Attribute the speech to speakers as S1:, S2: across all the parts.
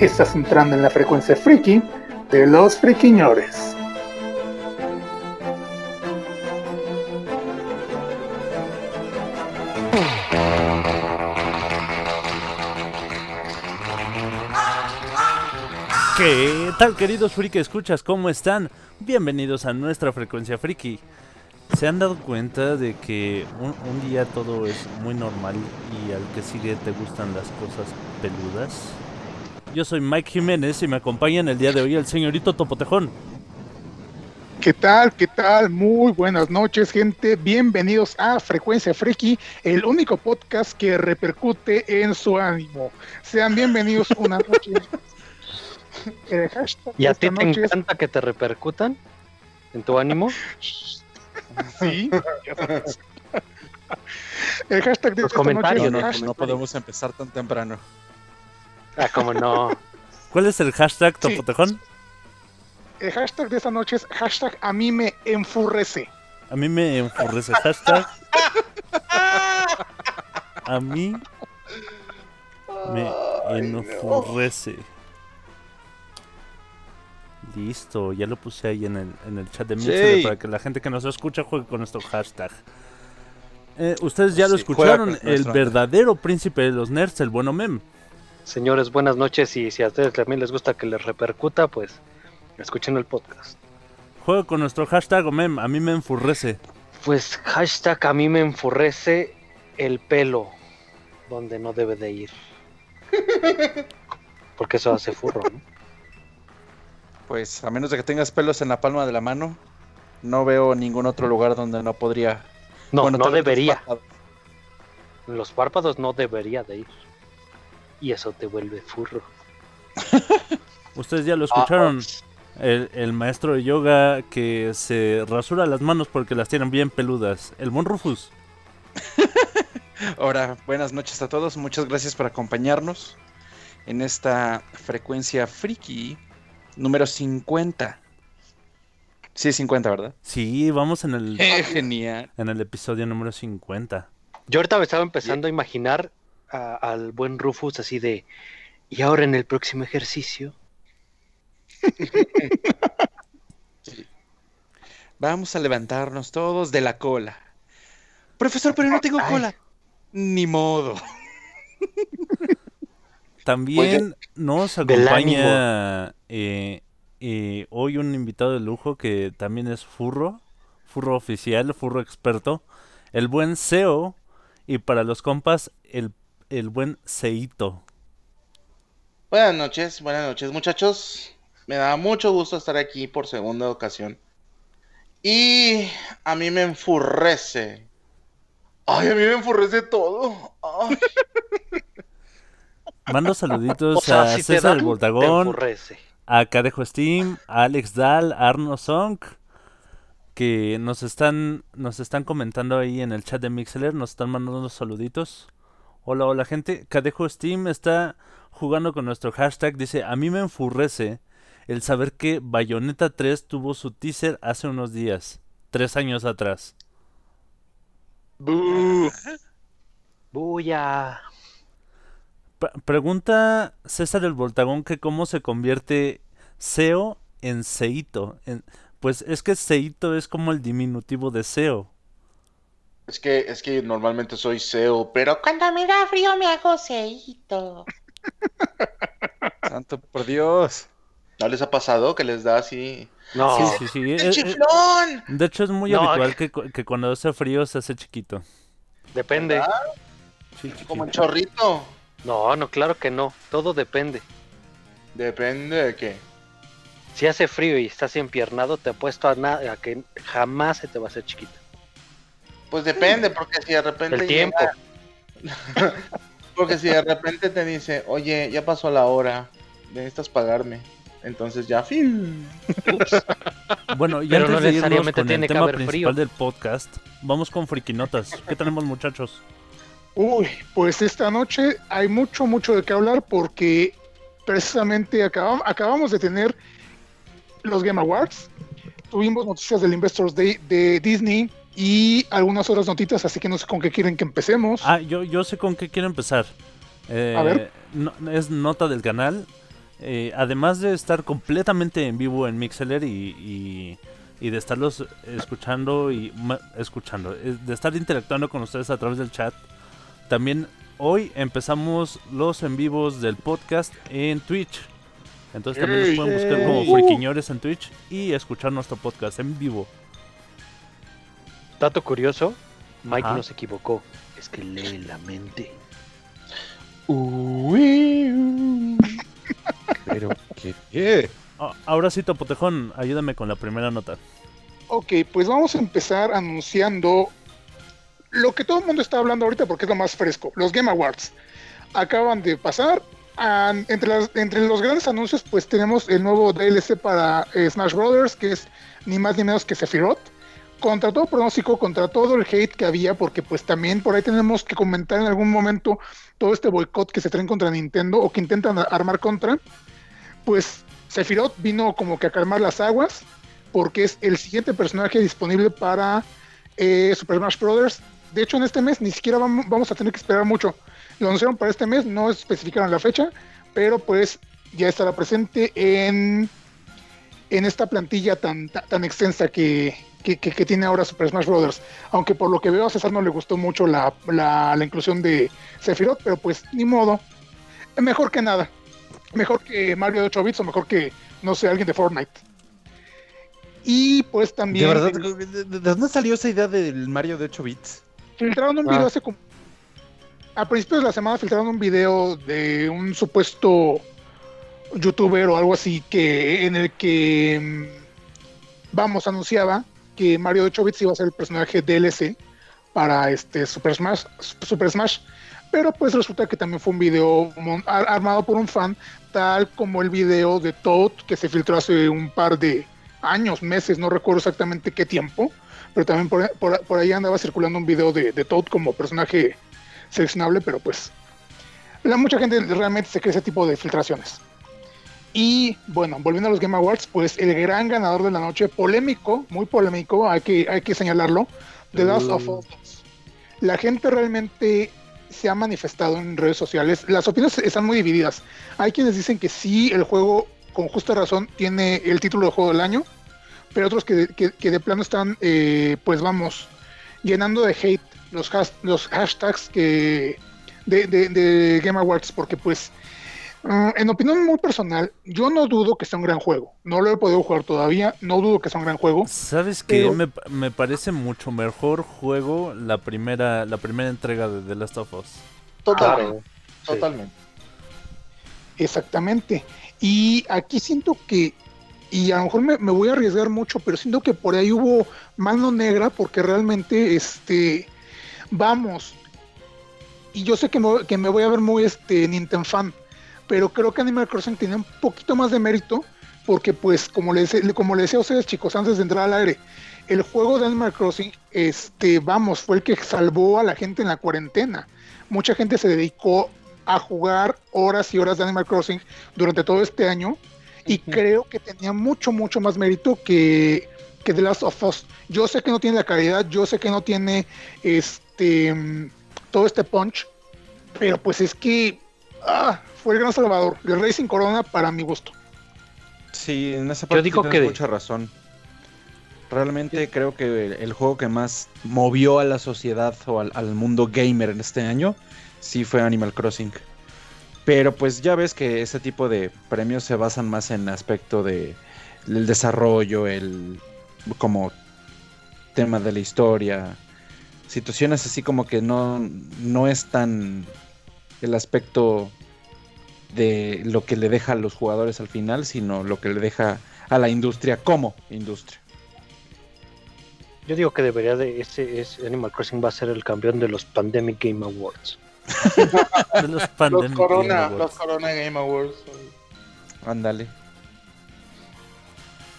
S1: Estás entrando en la frecuencia friki de los friquiñores.
S2: ¿Qué tal queridos friki escuchas? ¿Cómo están? Bienvenidos a nuestra frecuencia friki. ¿Se han dado cuenta de que un, un día todo es muy normal y al que sigue te gustan las cosas peludas? Yo soy Mike Jiménez y me acompaña en el día de hoy el señorito Topotejón.
S1: ¿Qué tal? ¿Qué tal? Muy buenas noches, gente. Bienvenidos a Frecuencia Friki, el único podcast que repercute en su ánimo. Sean bienvenidos una noche. El hashtag
S3: ¿Y a ti te
S1: noche es-
S3: encanta que te repercutan en tu ánimo?
S1: Sí. ya sabes. El hashtag de
S3: Los
S1: esta noche
S3: comentarios,
S1: es
S3: ¿no?
S1: hashtag-
S4: No podemos empezar tan temprano.
S3: Ah, como no.
S2: ¿Cuál es el hashtag
S1: Sí.
S2: Topotejón?
S1: El hashtag de esta noche es hashtag a mí me enfurrece.
S2: A mí me enfurrece hashtag. A mí me enfurrece. Listo, ya lo puse ahí en el, en el chat de Mixer
S4: Sí.
S2: para que la gente que nos escucha juegue con nuestro hashtag. Eh, Ustedes ya lo
S4: Sí,
S2: escucharon, el verdadero príncipe de los nerds, el bueno Mem.
S3: Señores, buenas noches y si a ustedes también les gusta que les repercuta, pues escuchen el podcast.
S2: Juega con nuestro hashtag o Mem, a mí me enfurrece.
S3: Pues hashtag a mí me enfurrece el pelo donde no debe de ir. Porque eso hace furro, ¿no?
S4: Pues a menos de que tengas pelos en la palma de la mano, no veo ningún otro lugar donde no podría.
S3: No,
S4: Bueno,
S3: no
S4: vez los
S3: debería.
S4: párpados.
S3: Los párpados no debería de ir. Y eso te vuelve furro.
S2: Ustedes ya lo escucharon. El, el maestro de yoga que se rasura las manos porque las tienen bien peludas. El Mon Rufus.
S4: Ahora, buenas noches a todos. Muchas gracias por acompañarnos en esta frecuencia friki número 50. Sí, 50, ¿verdad?
S2: Sí, vamos en el,
S4: Eh, genial.
S2: en el episodio número 50.
S3: Yo ahorita me estaba empezando a imaginar a- al buen Rufus así de. Y ahora en el próximo ejercicio.
S4: Vamos a levantarnos todos de la cola. Profesor, pero no tengo
S3: Ay.
S4: cola. Ni modo.
S2: También nos acompaña eh, eh, hoy un invitado de lujo que también es furro, furro oficial, furro experto, el buen SEO y para los compas el, el buen Seito.
S5: Buenas noches, buenas noches muchachos. Me da mucho gusto estar aquí por segunda ocasión. Y a mí me enfurrece. Ay, a mí me enfurrece todo. Ay,
S2: Mando saluditos
S3: O sea,
S2: a
S3: si
S2: César el Voltagón, a Cadejo Steam, a Alex Dahl, a Arno Song, que nos están, nos están comentando ahí en el chat de Mixler, nos están mandando unos saluditos. Hola, hola gente. Cadejo Steam está jugando con nuestro hashtag, dice, a mí me enfurrece el saber que Bayonetta 3 tuvo su teaser hace unos días, tres años atrás.
S3: Buya.
S2: Pre- pregunta César el Voltagón que cómo se convierte SEO en Seito. En- pues es que Seito es como el diminutivo de SEO.
S5: Es que es que normalmente soy SEO, pero cuando me da frío me hago seíto.
S4: Santo por Dios.
S5: ¿No les ha pasado que les da así?
S3: No,
S2: Sí, sí, sí.
S5: ¡El
S2: eh, eh,
S5: chiflón!
S2: de hecho es muy
S3: No,
S2: habitual
S3: que-
S2: que, cu- que cuando hace frío se hace chiquito.
S3: depende.
S2: Sí.
S5: Como el chorrito.
S3: No, no, claro que no. Todo depende.
S5: Depende de qué.
S3: Si hace frío y estás empiernado, te apuesto a, na- a que jamás se te va a hacer chiquito.
S5: Pues depende, porque si de repente
S3: El tiempo.
S5: llega- Porque si de repente te dice, oye, ya pasó la hora, necesitas pagarme. Entonces ya, fin.
S2: Bueno, y
S3: Pero
S2: antes
S3: no
S2: de irnos con
S3: tiene
S2: el
S3: que
S2: tema
S3: haber
S2: principal
S3: frío.
S2: del podcast, vamos con friquinotas. ¿Qué tenemos, muchachos?
S1: Uy, pues esta noche hay mucho, mucho de qué hablar porque precisamente acabam- acabamos de tener los Game Awards. Tuvimos noticias del Investors Day de Disney y algunas otras notitas, así que no sé con qué quieren que empecemos.
S2: Ah, yo, yo sé con qué quiero empezar. Eh,
S1: A ver.
S2: no- es nota del canal. Eh, además de estar completamente en vivo en Mixeler y, y, y de estarlos escuchando y escuchando, eh, de estar interactuando con ustedes a través del chat, también hoy empezamos los en vivos del podcast en Twitch. Entonces también nos pueden buscar como
S5: Ey.
S2: friquiñores en Twitch y escuchar nuestro podcast en vivo.
S3: Dato curioso, Mike
S2: Ajá.
S3: no se equivocó. Es que lee la mente.
S4: Pero, ¿qué? qué?
S2: Ah, ahora sí, Topotejón, ayúdame con la primera nota.
S1: Ok, pues vamos a empezar anunciando lo que todo el mundo está hablando ahorita porque es lo más fresco, los Game Awards. Acaban de pasar. entre, las- entre los grandes anuncios, pues tenemos el nuevo DLC para eh, Smash Brothers, que es ni más ni menos que Sephiroth. Contra todo pronóstico, contra todo el hate que había, porque pues también por ahí tenemos que comentar en algún momento todo este boicot que se traen contra Nintendo o que intentan armar contra. Pues Sephiroth vino como que a calmar las aguas porque es el siguiente personaje disponible para eh, Super Smash Bros. De hecho, en este mes ni siquiera vam- vamos a tener que esperar mucho. Lo anunciaron para este mes, no especificaron la fecha, pero pues ya estará presente en, en esta plantilla tan, tan extensa que, que, que- que tiene ahora Super Smash Bros. Aunque por lo que veo a César no le gustó mucho la, la, la inclusión de Sephiroth, pero pues ni modo. Mejor que nada. Mejor que Mario de 8 bits o mejor que, no sé, alguien de Fortnite. Y pues
S4: ¿De
S1: también
S4: verdad? ¿De, de- de dónde salió esa idea del Mario de 8 bits?
S1: filtraron un
S3: Ah.
S1: video hace como... A principios de la semana filtraron un video de un supuesto youtuber o algo así que en el que mm, vamos anunciaba que Mario de 8 bits iba a ser el personaje DLC para este Super Smash Super Smash pero pues resulta que también fue un video armado por un fan tal como el video de Toad que se filtró hace un par de años, meses, no recuerdo exactamente qué tiempo, pero también por ahí andaba circulando un video de, de Toad como personaje seleccionable, pero pues la mucha gente realmente se cree ese tipo de filtraciones. Y bueno, volviendo a los Game Awards, pues el gran ganador de la noche, polémico, muy polémico, hay que, hay que señalarlo, The Last of Us. La gente realmente se ha manifestado en redes sociales. Las opiniones están muy divididas. Hay quienes dicen que sí, el juego, con justa razón, tiene el título de juego del año, pero otros que, que- que de plano están, eh, pues vamos, llenando de hate los, has- los hashtags que de, de- de Game Awards, porque pues, mm, en opinión muy personal, yo no dudo que sea un gran juego. No lo he podido jugar todavía, no dudo que sea un gran juego.
S2: ¿Sabes qué?
S1: Pero-
S2: Me, me parece mucho mejor juego la primera, la primera entrega de The Last of Us.
S5: Totalmente.
S3: Sí.
S5: Totalmente.
S1: Exactamente. Y aquí siento que, y a lo mejor me, me voy a arriesgar mucho, pero siento que por ahí hubo mano negra porque realmente, este, vamos, y yo sé que me, que me voy a ver muy, este, Nintendo fan, pero creo que Animal Crossing tiene un poquito más de mérito porque, pues, como les, como les decía a ustedes, chicos, antes de entrar al aire, el juego de Animal Crossing, este, vamos, fue el que salvó a la gente en la cuarentena. Mucha gente se dedicó a jugar horas y horas de Animal Crossing durante todo este año y creo que tenía mucho, mucho más mérito que, que The Last of Us. Yo sé que no tiene la calidad, yo sé que no tiene este mm, todo este punch, pero pues es que ah, fue el gran salvador, el Racing Corona para mi gusto.
S4: Sí, en esa
S3: Yo
S4: parte
S3: digo
S4: sí tienes
S3: que-
S4: mucha razón. Realmente creo que el, el juego que más movió a la sociedad o al, al mundo gamer en este año sí fue Animal Crossing. Pero pues ya ves que ese tipo de premios se basan más en aspecto de el desarrollo, el como tema de la historia, situaciones así como que no, no es tan el aspecto de lo que le deja a los jugadores al final, sino lo que le deja a la industria como industria.
S3: Yo digo que debería de ese, ese Animal Crossing va a ser el campeón de los Pandemic Game Awards.
S2: De los
S5: Los
S2: Pandemic Game
S5: Corona,
S2: Awards.
S5: los Corona Game Awards.
S4: Ándale.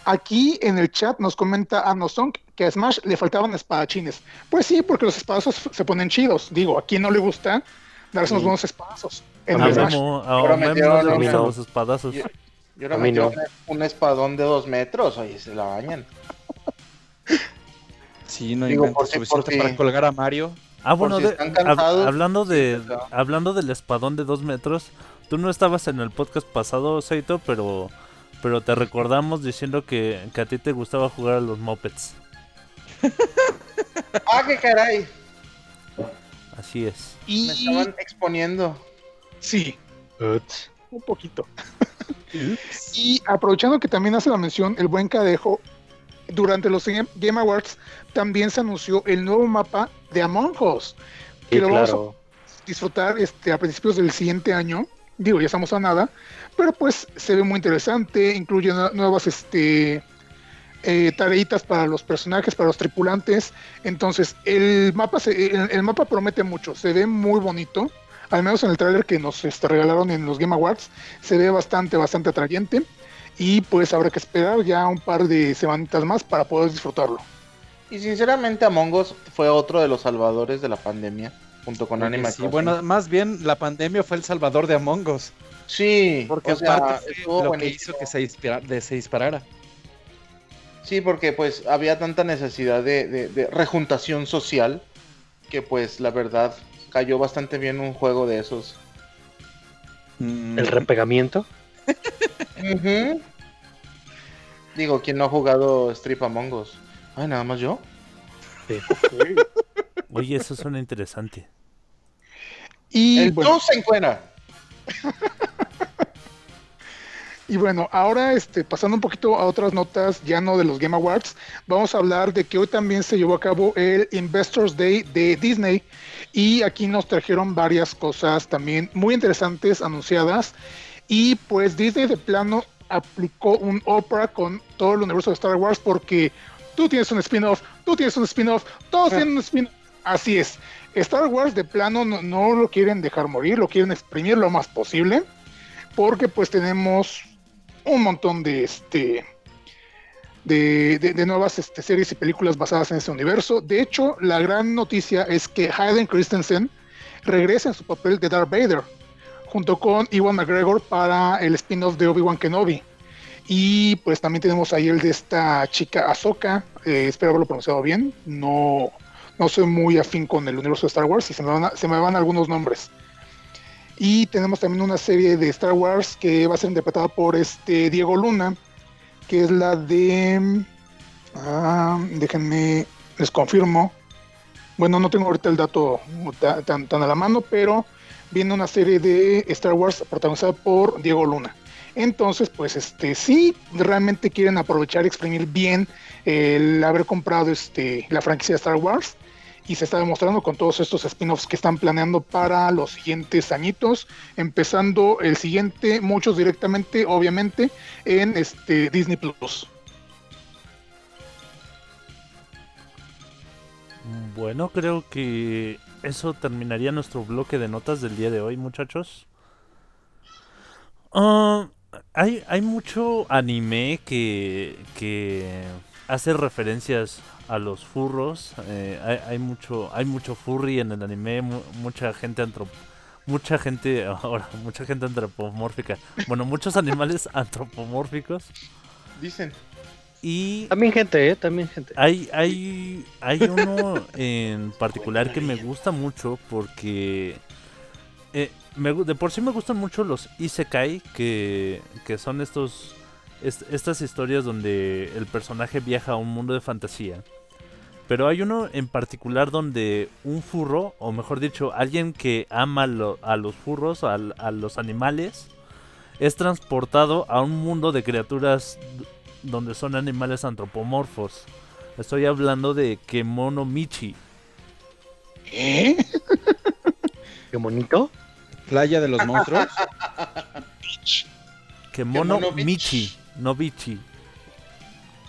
S1: Aquí en el chat nos comenta Anosong que a Smash le faltaban espadachines. Pues sí, porque los espadazos se ponen chidos. Digo, ¿a quién no le gusta darse unos buenos espadazos? En el.
S2: Memo,
S5: Ahora
S2: Memo
S5: metieron
S2: no le los espadazos.
S5: Y y ahora metieron
S3: no.
S5: un espadón de dos metros, oye, se la bañan.
S4: Sí, no
S5: Digo,
S4: inventes
S5: por si-
S4: para colgar a Mario.
S2: Ah, bueno,
S5: si
S2: de-
S5: están
S2: hab-
S5: cansados,
S2: hablando de hablando del espadón de dos metros, tú no estabas en el podcast pasado, Seito, pero pero te recordamos diciendo que, que a ti te gustaba jugar a los mopeds.
S5: ¡Ah, qué caray!
S2: Así es.
S5: Me
S1: Y
S5: estaban exponiendo.
S1: Sí, un poquito. y aprovechando que también hace la mención el buen Cadejo, durante los Game Awards también se anunció el nuevo mapa de Among Us, que
S3: Sí,
S1: lo vamos a disfrutar este, a principios del siguiente año. Digo, ya estamos a nada, pero pues se ve muy interesante, incluye nue- nuevas este, eh, tareitas para los personajes, para los tripulantes. Entonces, el mapa, se- el, el mapa promete mucho, se ve muy bonito, al menos en el tráiler que nos este, regalaron en los Game Awards, se ve bastante, bastante atrayente. Y pues habrá que esperar ya un par de semanitas más para poder disfrutarlo.
S5: Y sinceramente, Among Us fue otro de los salvadores de la pandemia, junto con
S4: Oye,
S5: Animal
S4: sí,
S5: Crossing.
S4: bueno, más bien la pandemia fue el salvador de Among Us.
S5: sí,
S4: Porque
S5: o sea,
S4: aparte fue
S5: estuvo
S4: lo que hizo que se, dispara- de- se disparara.
S5: Sí, porque pues había tanta necesidad de, de- de rejuntación social que pues la verdad cayó bastante bien un juego de esos.
S4: Mm,
S3: El repegamiento.
S5: Digo, ¿quién no ha jugado Strip Among Us? Ay, nada más yo.
S2: Oye, eso suena interesante.
S1: Y
S5: El
S1: bueno,
S5: tú se encuentra.
S1: Y bueno, ahora este, pasando un poquito a otras notas, ya no de los Game Awards, vamos a hablar de que hoy también se llevó a cabo el Investors Day de Disney. Y aquí nos trajeron varias cosas también muy interesantes anunciadas. Y pues Disney de plano aplicó un Oprah con todo el universo de Star Wars porque tú tienes un spin-off, tú tienes un spin-off, todos tienen un spin-off, así es. Star Wars de plano no, no lo quieren dejar morir, lo quieren exprimir lo más posible porque pues tenemos un montón de este de, de- nuevas este, series y películas basadas en ese universo. De hecho, la gran noticia es que Hayden Christensen regresa en su papel de Darth Vader, junto con Iwan McGregor para el spin-off de Obi-Wan Kenobi. Y pues también tenemos ahí el de esta chica Ahsoka, eh, espero haberlo pronunciado bien, no, no soy muy afín con el universo de Star Wars y se me van algunos nombres. Y tenemos también una serie de Star Wars que va a ser interpretada por este Diego Luna, que es la de. ah, déjenme, les confirmo. Bueno, no tengo ahorita el dato ta- tan, a la mano, pero viene una serie de Star Wars protagonizada por Diego Luna. Entonces, pues este, sí, realmente quieren aprovechar y exprimir bien el haber comprado este, la franquicia Star Wars y se está demostrando con todos estos spin-offs que están planeando para los siguientes añitos, empezando el siguiente, muchos directamente, obviamente, en este Disney Plus.
S2: Bueno, creo que eso terminaría nuestro bloque de notas del día de hoy, muchachos. Ah, hay, hay mucho anime que, que hace referencias a los furros. eh, hay, hay mucho hay mucho furry en el anime, mu- mucha gente antrop mucha gente ahora mucha gente antropomórfica. Bueno, muchos animales antropomórficos
S5: Dicen.
S2: y
S3: También gente, ¿eh? También gente.
S2: hay, hay, hay uno en particular que me gusta mucho porque eh, me de por sí me gustan mucho los isekai, que, que son estos est- estas historias donde el personaje viaja a un mundo de fantasía. Pero hay uno en particular donde un furro, o mejor dicho, alguien que ama lo- a los furros, a los animales, es transportado a un mundo de criaturas donde son animales antropomorfos. Estoy hablando de Kemono Michi.
S1: ¿Eh?
S3: Qué bonito.
S4: Playa de los monstruos.
S2: Kemono
S5: Kemono Michi.
S2: Michi, no Bichi.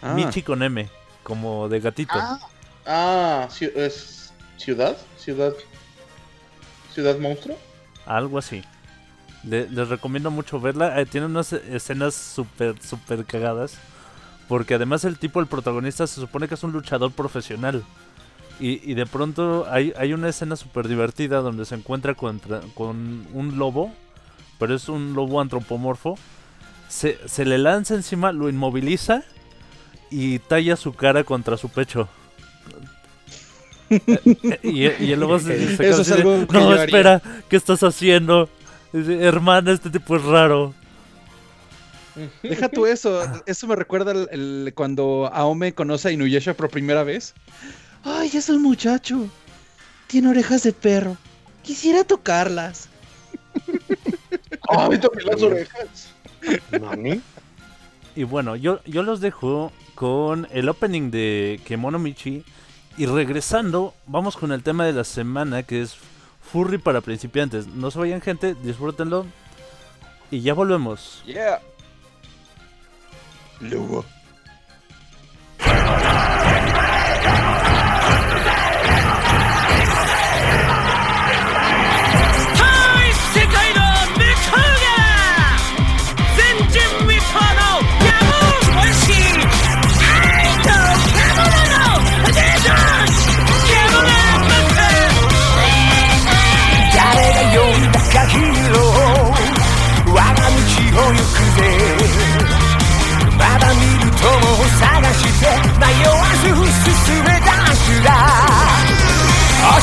S4: Ah,
S2: Michi con M, como de gatito.
S1: Ah,
S5: Ah, es ciudad, ciudad, ciudad monstruo.
S2: Algo así. Le- les recomiendo mucho verla. eh, tiene unas escenas súper, súper cagadas. Porque además el tipo, el protagonista, se supone que es un luchador profesional. Y, y de pronto hay, hay una escena súper divertida donde se encuentra contra, con un lobo. Pero es un lobo antropomorfo. Se, se le lanza encima, lo inmoviliza y talla su cara contra su pecho. Y, y el lobo se, se
S4: Eso es
S2: de,
S4: algo que
S2: No,
S4: yo haría".
S2: espera, ¿qué estás haciendo? Dice, Hermana, este tipo es raro.
S4: Deja tú eso. Eso me recuerda el, el- cuando Aome conoce a Inuyasha por primera vez. Ay, es un muchacho. Tiene orejas de perro. Quisiera tocarlas.
S5: Ay, toqué las orejas.
S3: ¿Nani?
S2: Y bueno, yo, yo los dejo con el opening de Kemono Michi. Y regresando, vamos con el tema de la semana que es Furry para principiantes. No se vayan, gente, disfrútenlo. Y ya volvemos.
S4: Yeah. Luego.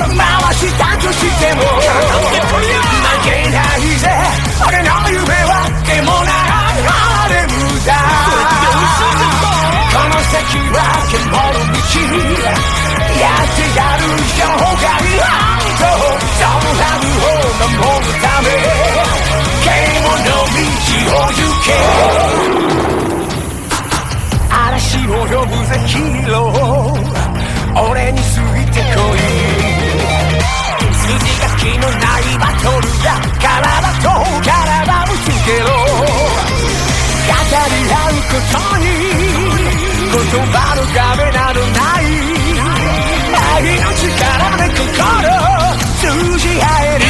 S6: とない好きなものは好きだと全て吐き出したならゴング鳴らせ誰や正義の手すり獣なエルを邪魔する奴は誰でも獣な邪魔なんだもしも世界中的に回したとしても負けないぜ俺の夢はでもなハーレムだこの先は獣道やってやる生涯ハントそのラブを守るため獣道を行け嵐を呼ぶぜヒーロー 俺についてこい。筋書きのないバトルだ体と体をつけろ語り合うことに言葉の壁などない。愛の力で心。通じ合える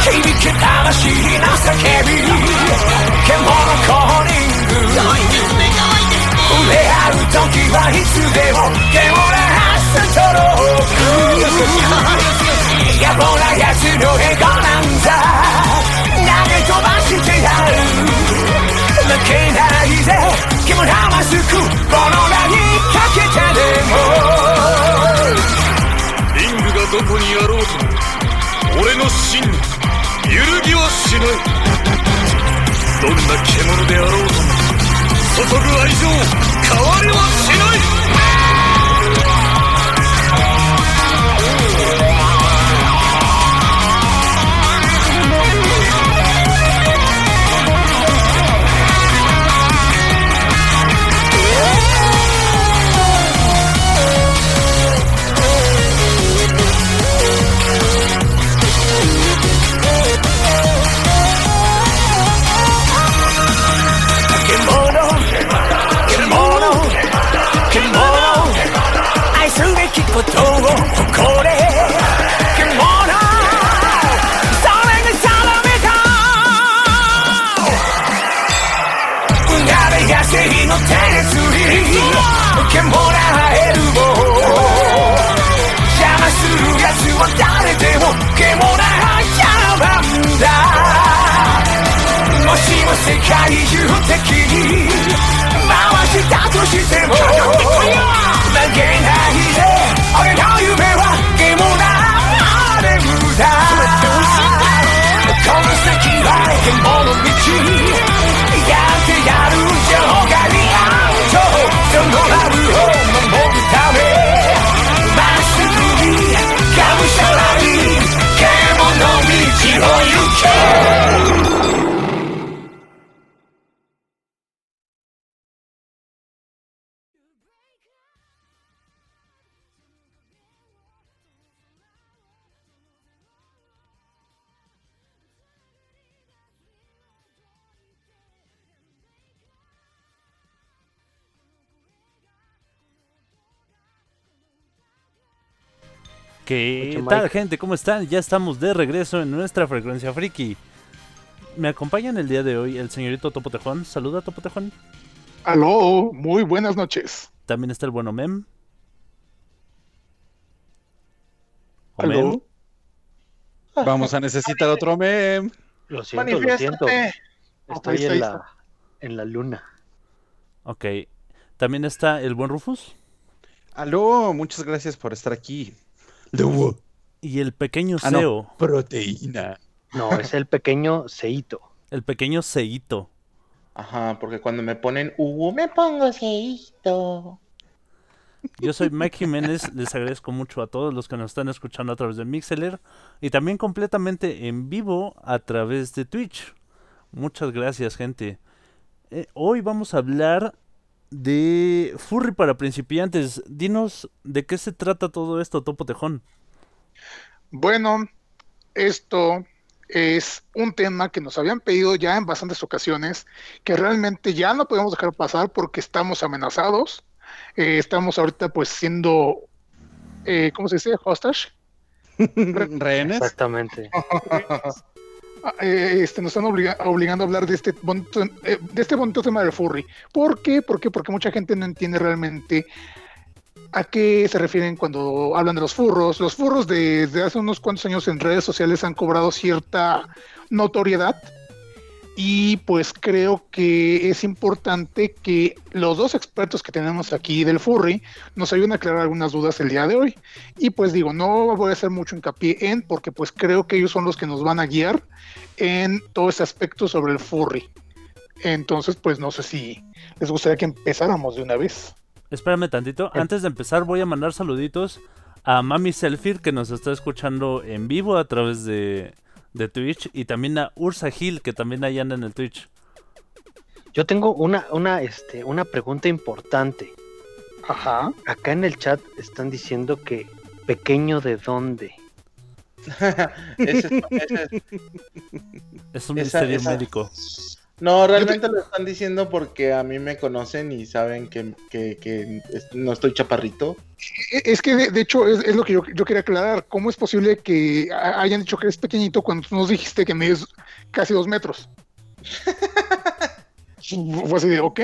S6: 響け魂の叫びはいつでも獣はストローク野暮な奴のエゴなんだ投げ飛ばしてやる負けないぜ獣マスクこの名にかけてでも
S7: リングがどこにあろうと。も俺の真に揺るぎはしない。どんな獣であろうと。も注ぐ愛情変わりはしない。
S6: 世界中的に回したとしても負けないで俺の夢はでもなハーレムだこの先は獣道やってやる場外アウトその
S2: ¿Qué tal, gente? ¿Cómo están? Ya estamos de regreso en nuestra frecuencia friki. Me acompañan el día de hoy el señorito Topo Tejón. Saluda, Topo Tejón.
S1: Aló, muy buenas noches.
S2: También está el bueno Mem. O
S1: Aló.
S2: Mem.
S4: Vamos a necesitar otro meme.
S3: Lo siento, lo siento. Estoy en la, en la luna.
S2: Ok. También está el buen Rufus.
S4: Aló, muchas gracias por estar aquí. Luego,
S2: Y el pequeño
S4: Ah, no.
S2: Seo.
S4: proteína.
S3: No, es el pequeño Seito.
S2: El pequeño Seito.
S5: Ajá, porque cuando me ponen Hugo, me pongo seíto.
S2: Yo soy Mike Jiménez, les agradezco mucho a todos los que nos están escuchando a través de Mixeler y también completamente en vivo a través de Twitch. Muchas gracias, gente. Eh, hoy vamos a hablar de Furry para principiantes. Dinos de qué se trata todo esto, Topo Tejón.
S1: Bueno, esto es un tema que nos habían pedido ya en bastantes ocasiones, que realmente ya no podemos dejar pasar porque estamos amenazados. Eh, estamos ahorita pues siendo, eh, ¿cómo se dice? Hostage.
S4: ¿Rehenes?
S3: Exactamente.
S1: Eh, este, nos están obliga- obligando a hablar de este, bonito, eh, de este bonito tema del furry. ¿Por qué? ¿Por qué? Porque mucha gente no entiende realmente a qué se refieren cuando hablan de los furros. Los furros de- desde hace unos cuantos años en redes sociales han cobrado cierta notoriedad y pues creo que es importante que los dos expertos que tenemos aquí del furry nos ayuden a aclarar algunas dudas el día de hoy. Y pues digo, no voy a hacer mucho hincapié en porque pues creo que ellos son los que nos van a guiar en todo ese aspecto sobre el furry. Entonces pues no sé si les gustaría que empezáramos de una vez.
S2: Espérame tantito. Antes de empezar voy a mandar saluditos a Mami Selfie que nos está escuchando en vivo a través de, de Twitch y también a Ursa Gil que también ahí anda en el Twitch.
S3: Yo tengo una, una, este, una pregunta importante.
S1: Ajá.
S3: Acá en el chat están diciendo que pequeño de dónde.
S5: Ese- ese-
S2: Es un
S5: esa-
S2: misterio
S5: esa-
S2: médico.
S5: No, realmente lo están diciendo porque a mí me conocen y saben que, que- que no estoy chaparrito.
S1: E- Es que de, de hecho es, es lo que yo, yo quería aclarar. ¿Cómo es posible que ha- hayan dicho que eres pequeñito cuando tú nos dijiste que mides casi dos metros? Fue así de, ok,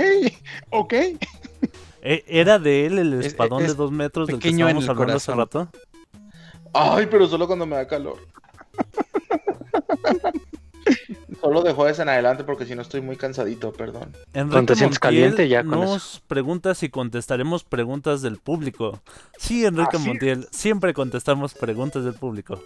S1: ok.
S2: Eh, ¿Era de él el
S4: Es-
S2: espadón
S4: es
S2: de dos metros del que estábamos
S4: el
S2: hablando hace rato?
S5: Ay, pero solo cuando me da calor. Solo de jueves en adelante porque si no estoy muy cansadito, perdón.
S2: Enrique Montiel
S3: caliente, ya con
S2: nos pregunta si contestaremos preguntas del público. Sí, Enrique
S1: Así es.
S2: Montiel, siempre contestamos preguntas del público.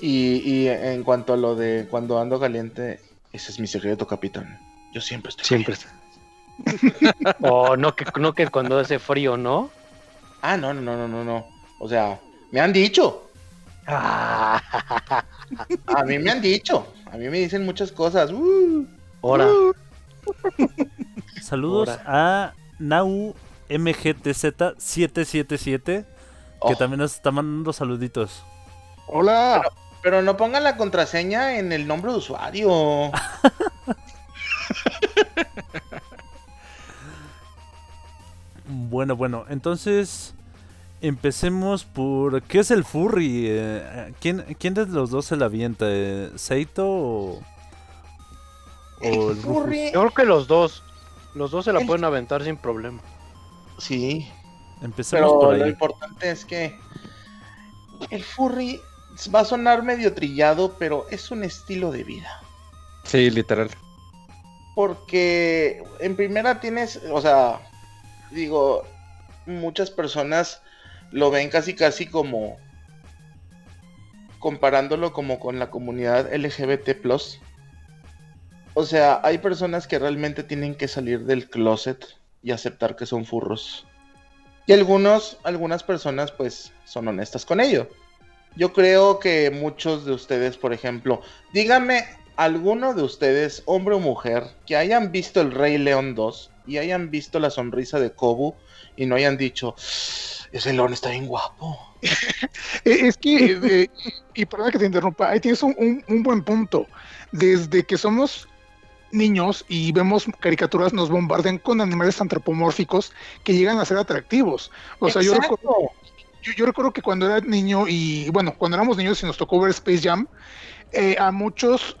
S5: Y, y en cuanto a lo de cuando ando caliente, ese es mi secreto, capitán. Yo siempre estoy
S3: Siempre.
S5: caliente.
S3: O no que, no que cuando hace frío, ¿no?
S5: Ah, no, no, no, no, no, no. O sea, me han dicho.
S3: Ah,
S5: A mí me han dicho. A mí me dicen muchas cosas. Uh.
S3: ahora.
S2: Saludos a Nau MGTZ777 que
S5: Oh,
S2: también nos está mandando saluditos.
S1: Hola.
S5: Pero no pongan la contraseña en el nombre de usuario.
S2: Bueno, bueno, entonces empecemos por ¿qué es el furry? Eh, ¿quién, ¿Quién de los dos se la avienta? eh, ¿Seito o, o el?
S5: Furry.
S3: Yo creo que los dos. Los dos se la
S5: El-
S3: pueden aventar sin problema.
S5: Sí,
S2: Empecemos
S5: pero
S2: por
S5: lo
S2: ahí.
S5: importante es que el furry va a sonar medio trillado, pero es un estilo de vida.
S4: Sí, literal.
S5: Porque en primera tienes, o sea, digo, muchas personas lo ven casi casi como comparándolo como con la comunidad LGBT+. O sea, hay personas que realmente tienen que salir del closet y aceptar que son furros. Y algunos, algunas personas pues son honestas con ello. Yo creo que muchos de ustedes, por ejemplo, díganme alguno de ustedes, hombre o mujer, que hayan visto el Rey León 2 y hayan visto la sonrisa de Kobu y no hayan dicho, ese león está bien guapo.
S1: Eh, Es que, eh, y perdona que te interrumpa, ahí tienes un, un- un buen punto. Desde que somos niños y vemos caricaturas, nos bombardean con animales antropomórficos que llegan a ser atractivos. O sea, yo recuerdo, yo, yo recuerdo que cuando era niño y bueno, cuando éramos niños y nos tocó ver Space Jam, eh, a muchos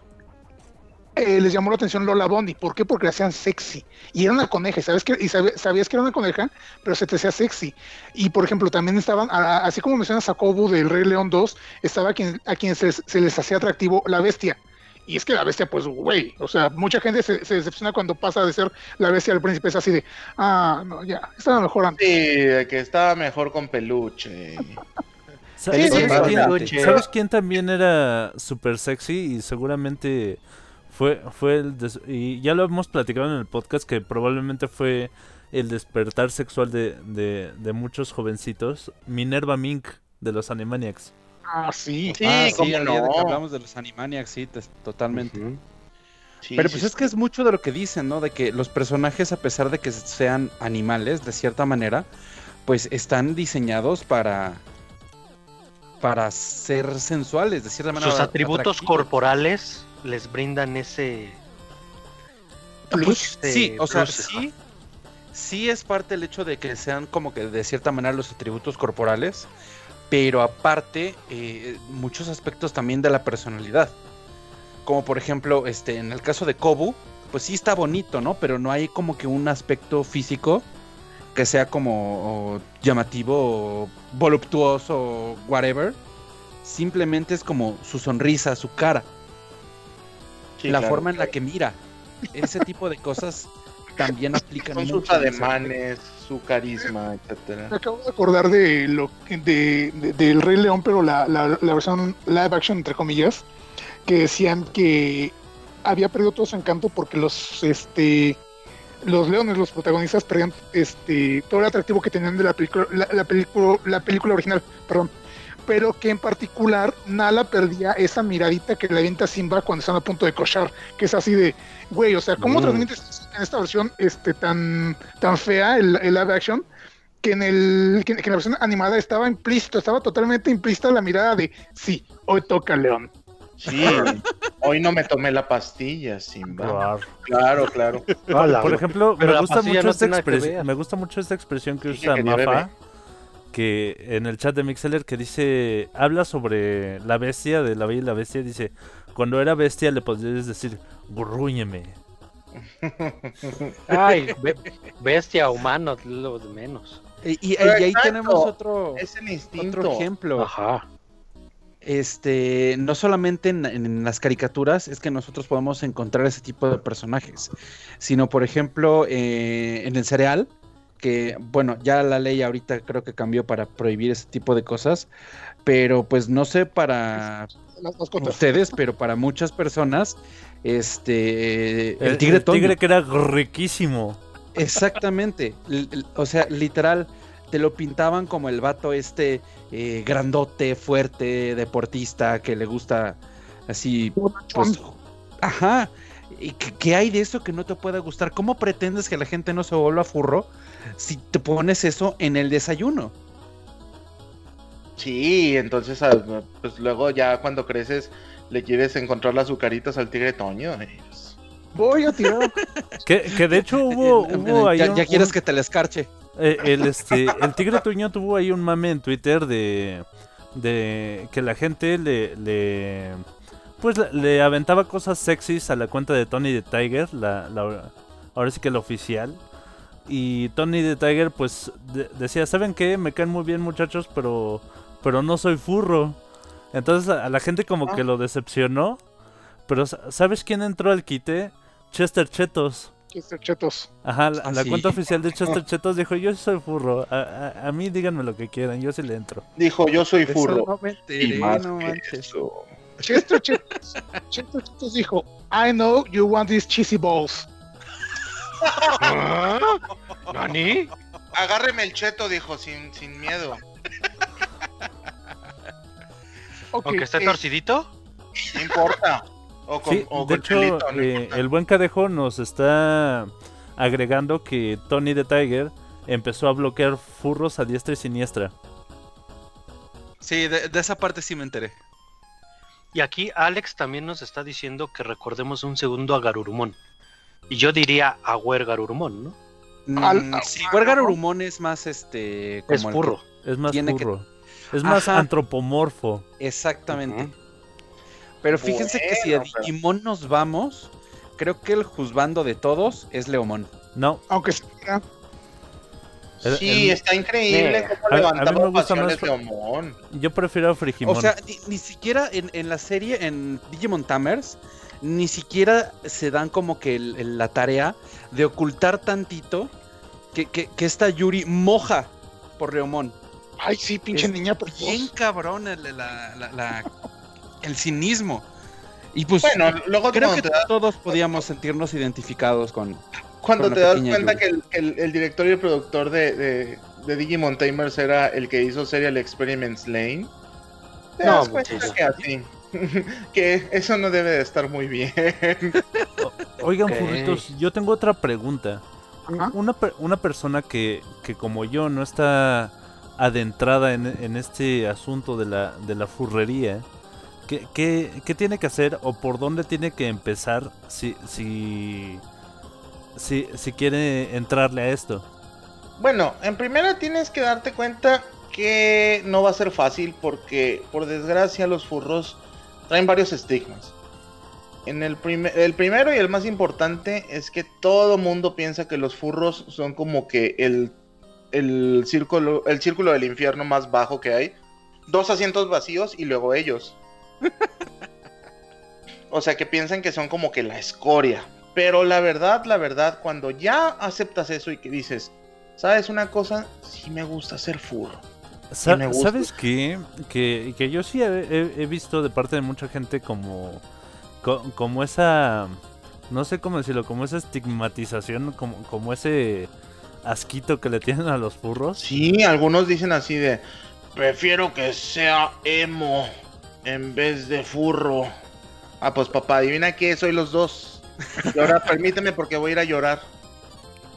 S1: eh, les llamó la atención Lola Bunny. ¿Por qué? Porque la hacían sexy. Y era una coneja, y sabes que, y sabe- sabías que era una coneja, pero se te hacía sexy. Y por ejemplo, también estaban, a- así como mencionas a Kobu del Rey León 2, estaba quien, a quien se, se les hacía atractivo la bestia. Y es que la bestia, pues, güey, o sea, mucha gente se, se decepciona cuando pasa de ser la bestia al príncipe, es así de, ah, no, ya, estaba mejor antes.
S5: Sí, de que estaba mejor con peluche. Sí,
S2: ¿Sabes,
S5: sí,
S2: quién,
S5: sí.
S2: sabes quién también era súper sexy y seguramente fue, fue el... des- y ya lo hemos platicado en el podcast que probablemente fue el despertar sexual de, de, de muchos jovencitos. Minerva Mink de los Animaniacs.
S1: Ah, sí.
S5: Sí,
S8: ah, sí, el día de que
S5: no.
S8: hablamos de los Animaniacs, sí, te- totalmente.
S5: Sí,
S8: Pero pues
S5: sí.
S8: es que es mucho de lo que dicen, ¿no? De que los personajes, a pesar de que sean animales, de cierta manera, pues están diseñados para para ser sensuales, de cierta manera.
S3: Sus atributos
S8: atractivos.
S3: corporales les brindan ese.
S8: Pues,
S3: ese
S8: sí, o sea,
S3: plus,
S8: sí, sí es parte el hecho de que sean como que de cierta manera los atributos corporales, pero aparte eh, muchos aspectos también de la personalidad. Como por ejemplo, este, en el caso de Kobu, pues sí está bonito, ¿no? Pero no hay como que un aspecto físico que sea como o, llamativo, o voluptuoso, o whatever. Simplemente es como su sonrisa, su cara,
S5: Sí,
S8: la
S5: claro.
S8: forma en la que mira. Ese tipo de cosas también aplican
S5: Son sus
S8: mucho
S5: ademanes, su carisma, etcétera.
S1: Me acabo de acordar de lo que- de, de- del Rey León, pero la, la, la versión live action, entre comillas, que decían que había perdido todo su encanto porque los este los leones, los protagonistas, perdían este todo el atractivo que tenían de la película, la, la película, la película original, perdón. Pero que en particular Nala perdía esa miradita que le avienta Simba cuando están a punto de cochar, que es así de, güey, o sea, ¿cómo
S5: Mm.
S1: transmites en esta versión este tan, tan fea el, el live action? que en el que, que en la versión animada estaba implícito, estaba totalmente implícita la mirada de sí, hoy toca León.
S5: Sí, hoy no me tomé la pastilla, Simba.
S2: Claro.
S5: Claro, claro.
S3: Hola,
S2: Por ejemplo, me gusta mucho
S3: no
S2: esta expresión.
S3: ver.
S2: Me gusta mucho esta expresión que usa
S5: que ni bebé.
S2: Mafa. Que en el chat de Mixeler que dice. Habla sobre la bestia de la bella y la bestia. Dice. Cuando era bestia le podrías decir. Gurrúñeme.
S3: Ay, be- bestia, humano, lo de menos.
S8: Y, y- y
S5: Pero
S8: ahí
S5: exacto,
S8: tenemos otro,
S5: Es el instinto.
S8: otro ejemplo.
S3: Ajá.
S8: Este, no solamente en, en las caricaturas es que nosotros podemos encontrar ese tipo de personajes, sino por ejemplo eh, en el cereal, que bueno, ya la ley ahorita creo que cambió para prohibir ese tipo de cosas, pero pues no sé para
S1: Las
S8: ustedes, pero para muchas personas, este, el tigre
S2: tigre que era riquísimo.
S8: Exactamente. O sea, literal, te lo pintaban como el vato este eh, grandote, fuerte, deportista, que le gusta así, pues, ajá. ¿Y qué, qué hay de eso que no te pueda gustar? ¿Cómo pretendes que la gente no se vuelva furro si te pones eso en el desayuno?
S5: Sí, entonces ah, pues luego ya cuando creces le quieres encontrar las azucaritas al tigre Toño. pues,
S1: Voy a tirar.
S2: Que, que de hecho hubo, hubo ahí
S8: ya,
S2: un-
S8: ya quieres
S2: un-
S8: que te la escarche.
S2: Eh, el, este, el Tigre Tuño tuvo ahí un mame en Twitter de, de que la gente le, le pues le, le aventaba cosas sexys a la cuenta de Tony the Tiger, la, la- ahora sí que la oficial. Y Tony the Tiger pues de- decía, ¿saben qué? Me caen muy bien muchachos, pero, pero no soy furro. Entonces a, a la gente como que lo decepcionó. Pero sa- ¿sabes quién entró al quite? Chester Chetos.
S1: Este, chetos.
S2: Ajá, la,
S8: ¿Ah,
S2: la
S8: sí?
S2: cuenta oficial de Chester Chetos dijo, yo soy furro, a, a- a mí díganme lo que quieran, yo sí le entro.
S5: Dijo, yo soy
S8: Eso
S5: furro.
S8: no me
S5: Y
S8: enteré,
S5: más
S8: no
S5: que
S8: manches.
S5: eso.
S1: Chester Chetos, Chester Chetos dijo, I know you want these cheesy balls.
S3: ¿Nani?
S5: Agárreme el cheto, dijo, sin, sin miedo.
S1: Ok,
S3: Aunque esté
S1: eh,
S3: torcidito.
S5: No importa. O con,
S2: Sí,
S5: o
S2: de
S5: con
S2: hecho,
S5: no
S2: eh, el buen cadejo nos está agregando que Tony the Tiger empezó a bloquear furros a diestra y siniestra.
S8: Sí, de, de esa parte sí me enteré.
S3: Y aquí Alex también nos está diciendo que recordemos un segundo a Garurumon. Y yo diría a Wer Garurumon, ¿no?
S8: Mm, sí, es más este.
S3: Es
S8: como el
S3: furro.
S2: Es más
S8: que-
S2: furro. Es más
S4: Ajá.
S2: antropomorfo.
S4: Exactamente. Pero fíjense que si a
S5: pero-
S4: Digimon nos vamos, creo que el juzgando de todos es Leomon.
S2: No,
S1: Aunque sea,
S5: Sí,
S2: el-
S5: está increíble
S3: Eh,
S5: cómo
S2: a- a mí
S5: levantaba
S2: me gusta
S5: pasiones
S2: más-
S5: de Omon.
S2: yo prefiero a Frigimon.
S4: O sea, ni, ni siquiera en, en la serie, en Digimon Tamers, ni siquiera se dan como que el- el- la tarea de ocultar tantito que, que, que esta Yuri moja por Leomon.
S1: ay, sí, pinche
S4: Es
S1: niña, por
S4: Bien cabrón el, la- la- la- el cinismo. Y pues
S5: Bueno, luego
S4: creo que todos podíamos sentirnos identificados con...
S5: cuando te das cuenta que, el, que el- el director y el productor de, de, de Digimon Tamers era el que hizo Serial Experiments Lane, te
S3: No,
S5: das cuenta
S3: muchacho.
S5: que así, que eso no debe de estar muy bien.
S2: Oigan, furritos, yo tengo otra pregunta. Una, una persona que, que como yo no está adentrada en, en este asunto de la, de la furrería, ¿qué, qué, qué tiene que hacer o por dónde tiene que empezar si, si, si, si quiere entrarle a esto?
S5: Bueno, en primera tienes que darte cuenta que no va a ser fácil porque por desgracia los furros traen varios estigmas. En el, el primero y el más importante es que todo mundo piensa que los furros son como que el, el, círculo, el círculo del infierno más bajo que hay. Dos asientos vacíos y luego ellos. o sea que piensan que son como que la escoria. Pero la verdad, la verdad, cuando ya aceptas eso y que dices, ¿sabes una cosa? Sí me gusta ser furro.
S2: Sa-
S5: me gusta.
S2: ¿Sabes qué? Que, que yo sí he, visto de parte de mucha gente como, co- como esa, no sé cómo decirlo, como esa estigmatización, como, como ese asquito que le tienen a los furros.
S5: Sí, algunos dicen así de, prefiero que sea emo en vez de furro. Ah, pues papá, adivina qué, soy los dos. Y ahora permíteme porque voy a ir a llorar.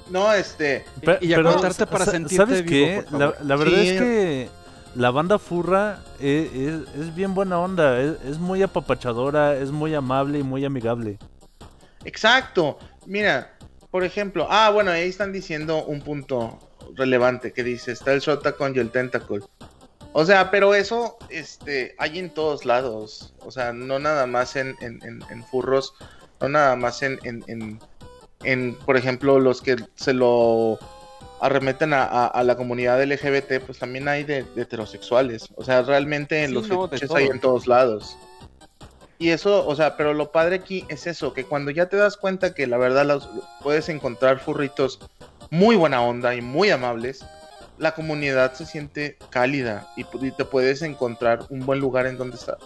S5: No, este,
S2: Pe-
S4: y
S2: pero,
S4: acostarte para sentirte
S2: ¿Sabes
S4: vivo,
S2: qué?
S4: por
S2: La, verdad
S5: Sí.
S2: es que la banda furra es, es- es bien buena onda, es, es muy apapachadora, es muy amable y muy amigable.
S5: Exacto. Mira, por ejemplo, ah, bueno, ahí están diciendo un punto relevante que dice, está el Shotacon y el Tentacle. O sea, pero eso, este, hay en todos lados. O sea, no nada más en, en, en- en furros, no nada más en, en, en, en, por ejemplo, los que se lo arremeten a, a- a la comunidad LGBT, pues también hay de, de heterosexuales. O sea, realmente en
S4: Sí,
S5: los
S4: no,
S5: fetiches hay en todos lados. Y eso, o sea, pero lo padre aquí es eso, que cuando ya te das cuenta que la verdad los, puedes encontrar furritos muy buena onda y muy amables, la comunidad se siente cálida y, y te puedes encontrar un buen lugar en donde estar.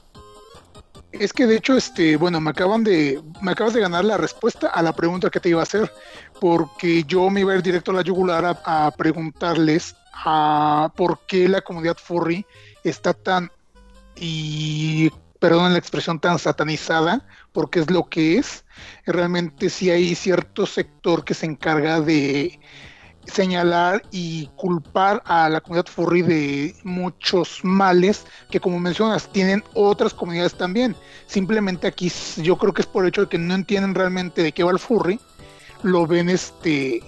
S1: Es que de hecho, este, bueno, me acaban de, me acabas de ganar la respuesta a la pregunta que te iba a hacer, porque yo me iba a ir directo a la yugular a, preguntarles a por qué la comunidad furry está tan y perdón la expresión tan satanizada, porque es lo que es. Realmente sí hay cierto sector que se encarga de señalar y culpar a la comunidad furry de muchos males que como mencionas tienen otras comunidades también. Simplemente aquí yo creo que es por el hecho de que no entienden realmente de qué va el furry, lo ven este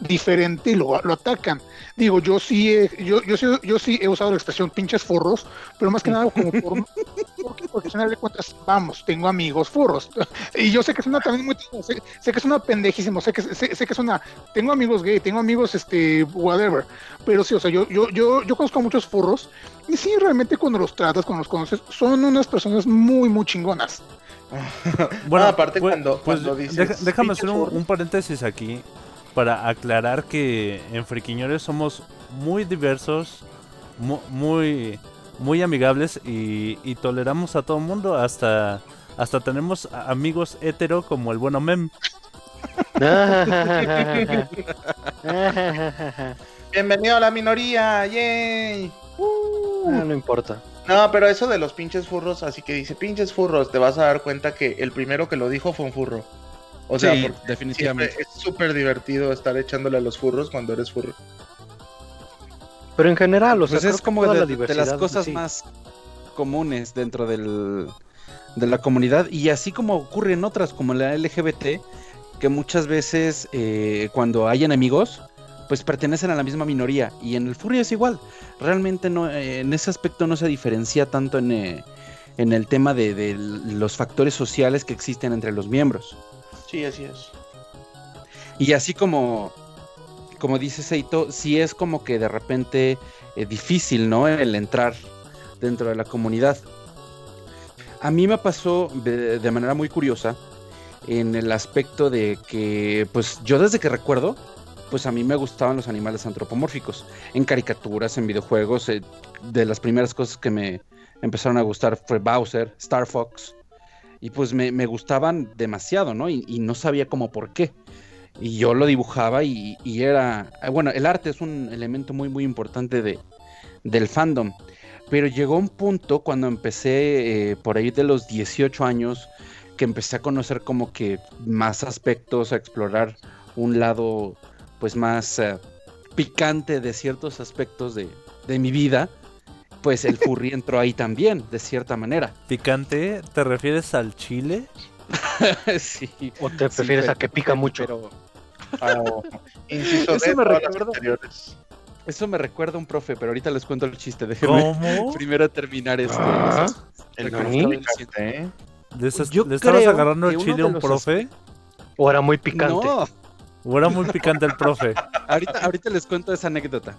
S1: diferente y lo, lo atacan. Digo, yo sí, he, yo, yo, sí, yo sí he usado la expresión pinches furros, pero más que nada como por... Porque, porque al final de cuentas, vamos, tengo amigos furros. Y yo sé que es una también muy... Sé, sé que es una pendejísimo, sé que, sé, sé que es una... Tengo amigos gay, tengo amigos, este, whatever. Pero sí, o sea, yo, yo, yo, yo conozco a muchos furros y sí, realmente cuando los tratas, cuando los conoces, son unas personas muy, muy chingonas.
S2: Bueno,
S5: Ah, aparte
S2: pues-
S5: cuando-
S2: pues,
S5: cuando dices,
S2: deja- déjame
S5: "Pinches
S2: hacer un,
S5: furros".
S2: un paréntesis aquí para aclarar que en Friquiñores somos muy diversos, mu- muy, muy amigables y, y toleramos a todo el mundo, hasta, hasta tenemos amigos hetero como el bueno Mem.
S5: Bienvenido a la minoría, yay.
S3: Ah, no importa.
S5: No, pero eso de los pinches furros, así que dice pinches furros, te vas a dar cuenta que el primero que lo dijo fue un furro. O sea,
S4: Sí,
S5: porque
S4: definitivamente.
S5: es súper divertido estar echándole a los furros cuando eres furro.
S3: Pero en general, o sea,
S4: Pues
S3: creo
S4: es como de,
S3: la
S4: de
S3: diversidad
S4: las cosas
S3: sí.
S4: más comunes dentro del, de la comunidad y así como ocurre en otras como la LGBT que muchas veces eh, cuando hay enemigos
S8: pues pertenecen a la misma minoría. Y en el furry es igual. Realmente no, eh, en ese aspecto no se diferencia tanto en, eh, en el tema de, de los factores sociales que existen entre los miembros.
S5: Sí, así es.
S8: Y así como, como dice Seito, sí es como que de repente eh, difícil, ¿no? El entrar dentro de la comunidad. A mí me pasó de, manera muy curiosa en el aspecto de que, pues yo desde que recuerdo, pues a mí me gustaban los animales antropomórficos. En caricaturas, en videojuegos, eh, de las primeras cosas que me empezaron a gustar fue Bowser, Star Fox. Y pues me, me gustaban demasiado, ¿no? Y, y no sabía cómo por qué. Y yo lo dibujaba y, y era... eh, Bueno, el arte es un elemento muy, muy importante de, del fandom. Pero llegó un punto cuando empecé eh, por ahí de los 18 años que empecé a conocer como que más aspectos, a explorar un lado pues más eh, picante de ciertos aspectos de, de mi vida, pues el furry entró ahí también, de cierta manera.
S2: ¿Picante? ¿Te refieres al chile?
S8: sí.
S3: ¿O te
S8: sí,
S3: prefieres
S8: pero-
S3: a que pica mucho?
S8: pero
S5: Ah,
S8: Eso me recuerda- eso me recuerda a un profe, pero ahorita les cuento el chiste. Déjenme
S2: ¿Cómo?
S8: primero terminar este.
S1: Ah.
S5: El
S8: estaba
S5: explicaste, ¿eh?
S2: ¿Le, estás-
S8: Yo
S2: le estabas agarrando el chile a un profe?
S3: ¿O era muy picante?
S8: No,
S2: ¿O era muy picante el profe?
S8: ahorita, ahorita les cuento esa anécdota.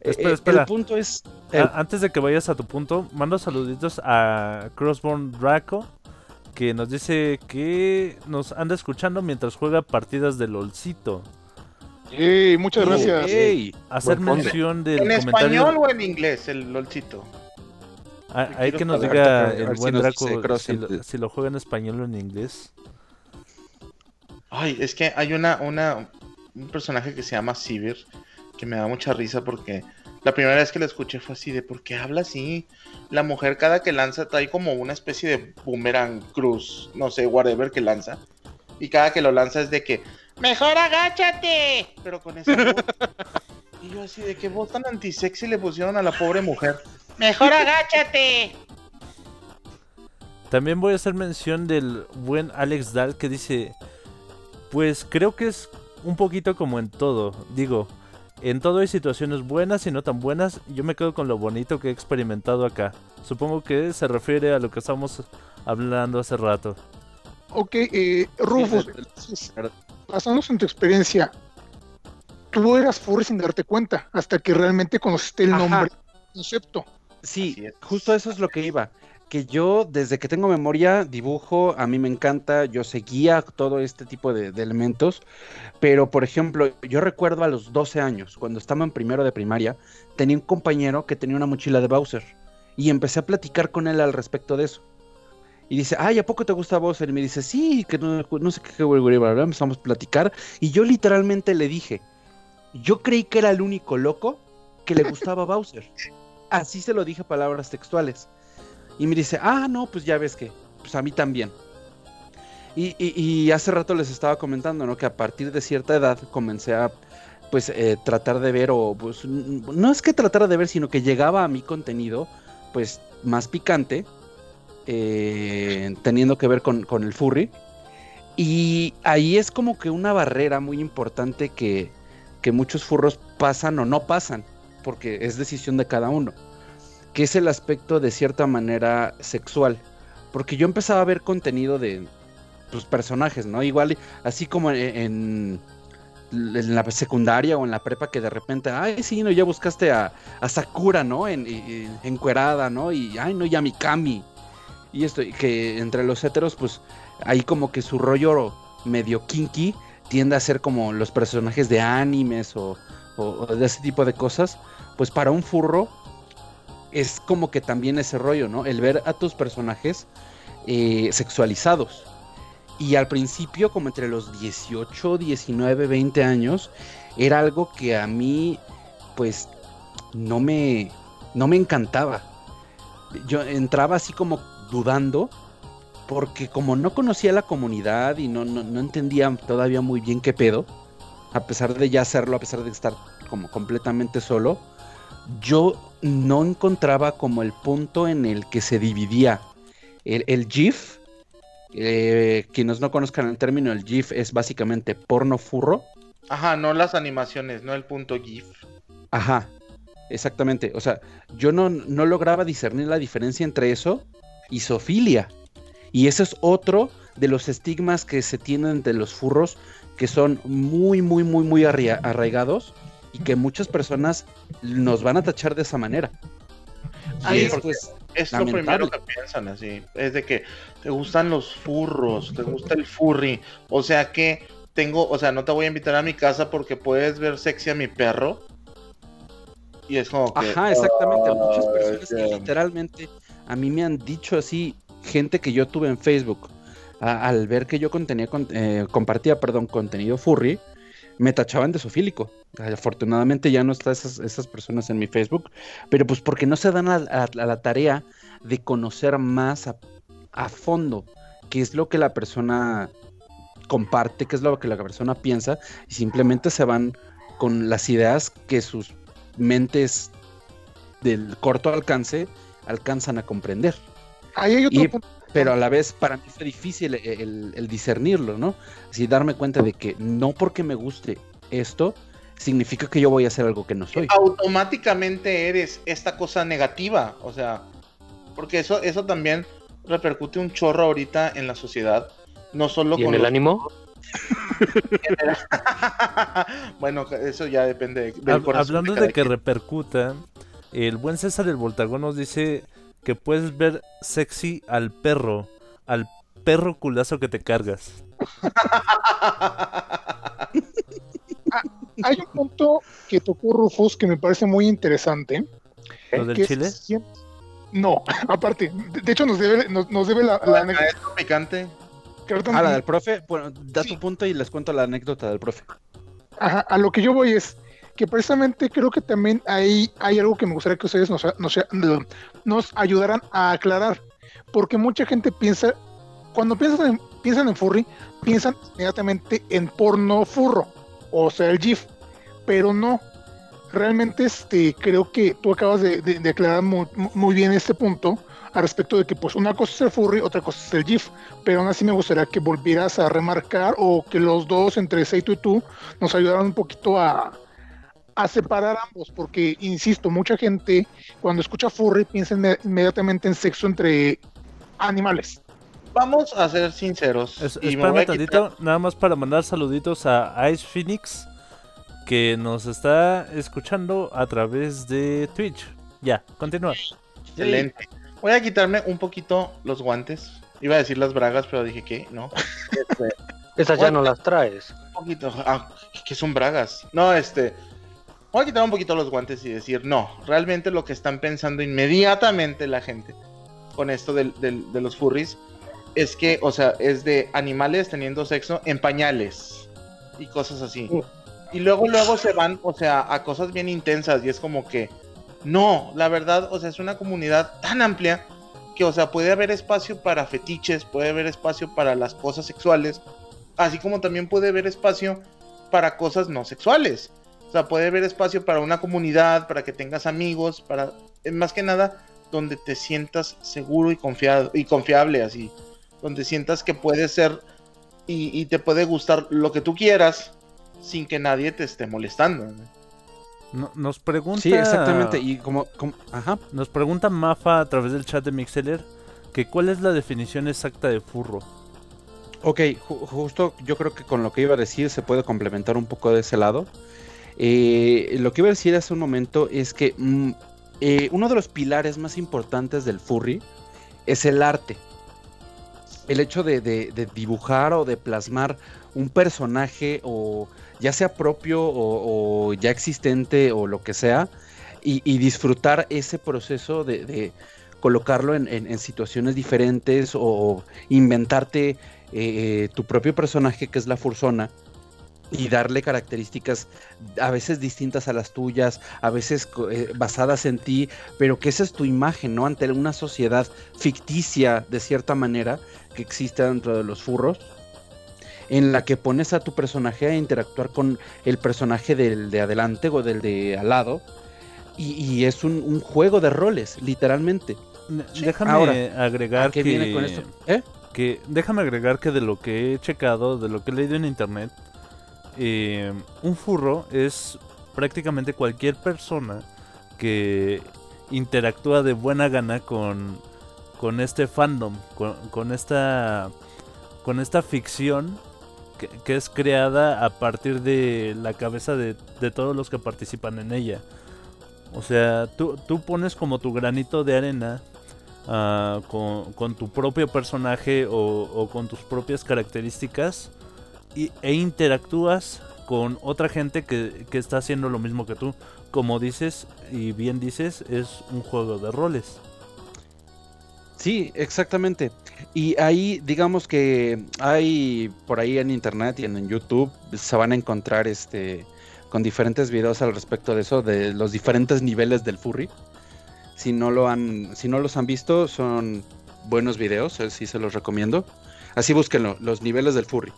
S8: Eh,
S2: Espera,
S8: eh,
S2: espera.
S8: El punto es. el-
S2: antes de que vayas a tu punto, mando saluditos a Crossborn Draco, que nos dice que nos anda escuchando mientras juega partidas de LOLcito.
S1: Ey, muchas gracias.
S8: Ey,
S2: Hacer
S3: Buen
S2: mención del
S5: ¿En
S2: comentario.
S5: español o en inglés el lolcito?
S2: Ah, Ahí que nos diga el buen Draco si lo, si lo juega en español o en inglés.
S5: Ay, es que hay una, una, un personaje que se llama Sivir que me da mucha risa porque la primera vez que lo escuché fue así de ¿por qué habla así? La mujer cada que lanza trae como una especie de boomerang cruz, no sé, whatever que lanza. Y cada que lo lanza es de que ¡Mejor agáchate! Pero con esa voz. Y yo así de qué voz tan antisexy le pusieron a la pobre mujer. ¡Mejor agáchate!
S2: También voy a hacer mención del buen Alex Dahl que dice, pues creo que es un poquito como en todo. Digo, en todo hay situaciones buenas y no tan buenas. Yo me quedo con lo bonito que he experimentado acá. Supongo que se refiere a lo que estábamos hablando hace rato.
S1: Ok, eh, Rufus, basándonos en tu experiencia, tú eras furry sin darte cuenta, hasta que realmente conociste el
S8: Ajá.
S1: nombre, el concepto.
S8: Sí, justo eso es lo que iba. Que yo, desde que tengo memoria, dibujo, a mí me encanta, yo seguía todo este tipo de, de elementos. Pero, por ejemplo, yo recuerdo a los 12 años, cuando estaba en primero de primaria, tenía un compañero que tenía una mochila de Bowser. Y empecé a platicar con él al respecto de eso. Y dice, ay, ¿a poco te gusta Bowser? Y me dice, sí, que no, no sé qué, qué, bla". empezamos a platicar. Y yo literalmente le dije, yo creí que era el único loco que le gustaba Bowser. Así se lo dije palabras textuales. Y me dice, ah, no, pues ya ves que, pues a mí también. Y, y- hace rato les estaba comentando, ¿no? Que a partir de cierta edad comencé a, pues, eh, tratar de ver, o pues, no es que tratara de ver, sino que llegaba a mi contenido, pues, más picante, eh, teniendo que ver con, con el furry. Y ahí es como que una barrera muy importante que, que muchos furros pasan o no pasan, porque es decisión de cada uno, que es el aspecto de cierta manera sexual. Porque yo empezaba a ver contenido de pues, personajes, ¿no? Igual, así como en, en la secundaria o en la prepa, que de repente, ay, sí, no, ya buscaste a, a Sakura, ¿no? En, en- encuerada, ¿no? Y, ay, no, ya Mikami. Y esto, que entre los heteros, pues, ahí como que su rollo medio kinky tiende a ser como los personajes de animes o- o de ese tipo de cosas, pues para un furro es como que también ese rollo, ¿no? El ver a tus personajes eh, sexualizados. Y al principio, como entre los 18, 19, 20 años, era algo que a mí, pues, no me, no me encantaba. Yo entraba así como dudando, porque como no conocía la comunidad y no, no, no entendía todavía muy bien qué pedo, a pesar de ya hacerlo, a pesar de estar como completamente solo, yo no encontraba como el punto en el que se dividía el, el GIF. eh, quienes no conozcan el término, el GIF es básicamente porno furro.
S5: Ajá, no las animaciones, no el punto GIF.
S8: Ajá, exactamente. O sea, yo no, no lograba discernir la diferencia entre eso y zoofilia. Y ese es otro de los estigmas que se tienen de los furros que son muy, muy, muy, muy arraigados y que muchas personas nos van a tachar de esa manera.
S5: Ahí
S8: es, pues,
S5: lo primero que piensan así. Es de que te gustan los furros, te gusta el furry. O sea que tengo, o sea, no te voy a invitar a mi casa porque puedes ver sexy a mi perro. Y es como que.
S8: Ajá, exactamente. Muchas
S5: "Ay,
S8: personas que literalmente a mí me han dicho así, gente que yo tuve en Facebook, a- al ver que yo contenía, con- eh, compartía, perdón, contenido furry, me tachaban de sofílico. Afortunadamente ya no están esas, esas personas en mi Facebook, pero pues porque no se dan a, a- a la tarea de conocer más a, a fondo qué es lo que la persona comparte, qué es lo que la persona piensa, y simplemente se van con las ideas que sus mentes del corto alcance alcanzan a comprender.
S1: Ahí hay otro
S8: Y-
S1: punto.
S8: Pero a la vez para mí fue difícil el, el- el discernirlo, ¿no? Así darme cuenta de que no porque me guste esto, significa que yo voy a hacer algo que no soy.
S5: automáticamente eres esta cosa negativa. O sea, porque eso, eso también repercute un chorro ahorita en la sociedad. No solo
S3: ¿Y en
S5: con
S3: el
S5: los-
S3: ánimo?
S5: bueno, eso ya depende de- del
S2: Hab-
S5: corazón
S2: hablando de que
S5: quien.
S2: repercuta, el buen César el Voltagón nos dice que puedes ver sexy al perro, al perro culazo que te cargas.
S1: Hay un punto que tocó Rufus que me parece muy interesante.
S2: ¿Lo del
S1: es
S2: chile?
S1: No, aparte, de, hecho nos debe, nos, nos debe la, la anécdota.
S5: Maestro picante.
S8: Ah, la del profe, bueno, da
S1: Sí.
S8: tu punto y les cuento la anécdota del profe.
S1: Ajá, a lo que yo voy es que precisamente creo que también ahí hay algo que me gustaría que ustedes nos, nos, nos ayudaran a aclarar. Porque mucha gente piensa, cuando piensan en, piensan en furry, piensan inmediatamente en porno furro, o sea, el GIF, pero no. Realmente este, creo que tú acabas de, de- de aclarar muy, muy bien este punto al respecto de que pues una cosa es el furry, otra cosa es el GIF, pero aún así me gustaría que volvieras a remarcar o que los dos, entre Seito y tú, nos ayudaran un poquito a, a separar ambos, porque, insisto, mucha gente cuando escucha furry piensa inme- inmediatamente en sexo entre animales.
S5: Vamos a ser sinceros.
S2: Es-
S5: y me
S2: espérame
S5: voy a
S2: tantito, nada más para mandar saluditos a Ice Phoenix, que nos está escuchando a través de Twitch. Ya, continúa.
S5: Excelente. Voy a quitarme un poquito los guantes. Iba a decir las bragas, pero dije que no. Este,
S3: Esas ya no las traes.
S5: un poquito. Ah, ¿qué son bragas? No, este. Voy a quitar un poquito los guantes y decir, no, realmente lo que están pensando inmediatamente la gente con esto del- del- de los furries es que, o sea, es de animales teniendo sexo en pañales y cosas así. Y luego, luego se van, o sea, a cosas bien intensas y es como que, no, la verdad, o sea, es una comunidad tan amplia que, o sea, puede haber espacio para fetiches, puede haber espacio para las cosas sexuales, así como también puede haber espacio para cosas no sexuales. O sea, puede haber espacio para una comunidad, para que tengas amigos, para, más que nada, donde te sientas seguro y confiado y confiable, así, donde sientas que puedes ser y, y te puede gustar lo que tú quieras sin que nadie te esté molestando. ¿no?
S2: No- nos pregunta.
S8: Sí, exactamente. Y como, como- ajá.
S2: Nos pregunta Mafa a través del chat de Mixeler que cuál es la definición exacta de furro.
S8: Ok, ju- justo yo creo que con lo que iba a decir se puede complementar un poco de ese lado. Eh, lo que iba a decir hace un momento es que mm, eh, uno de los pilares más importantes del furry es el arte. El hecho de, dibujar o de plasmar un personaje o ya sea propio o, ya existente o lo que sea y, disfrutar ese proceso de, colocarlo en, situaciones diferentes o inventarte eh, tu propio personaje que es la fursona y darle características a veces distintas a las tuyas, a veces eh, basadas en ti, pero que esa es tu imagen, ¿no? Ante una sociedad ficticia de cierta manera que existe dentro de los furros, en la que pones a tu personaje a interactuar con el personaje del de adelante o del de al lado, y, y es un, un juego de roles, literalmente.
S2: Déjame
S8: Ahora,
S2: agregar
S8: ¿A qué
S2: que,
S8: viene con esto? ¿Eh?
S2: que déjame agregar que de lo que he checado, de lo que he leído en internet, eh, un furro es prácticamente cualquier persona que interactúa de buena gana con, con este fandom, con, esta con esta ficción que, es creada a partir de la cabeza de, todos los que participan en ella. O sea, tú, tú pones como tu granito de arena ah, con, tu propio personaje o, con tus propias características e interactúas con otra gente que, que está haciendo lo mismo que tú. Como dices y bien dices, es un juego de roles.
S8: Sí, exactamente. Y ahí, digamos que hay por ahí en internet y en, YouTube se van a encontrar este con diferentes videos al respecto de eso, de los diferentes niveles del furry. Si no lo han, si no los han visto, son buenos videos, sí se los recomiendo. Así búsquenlo, los niveles del furry.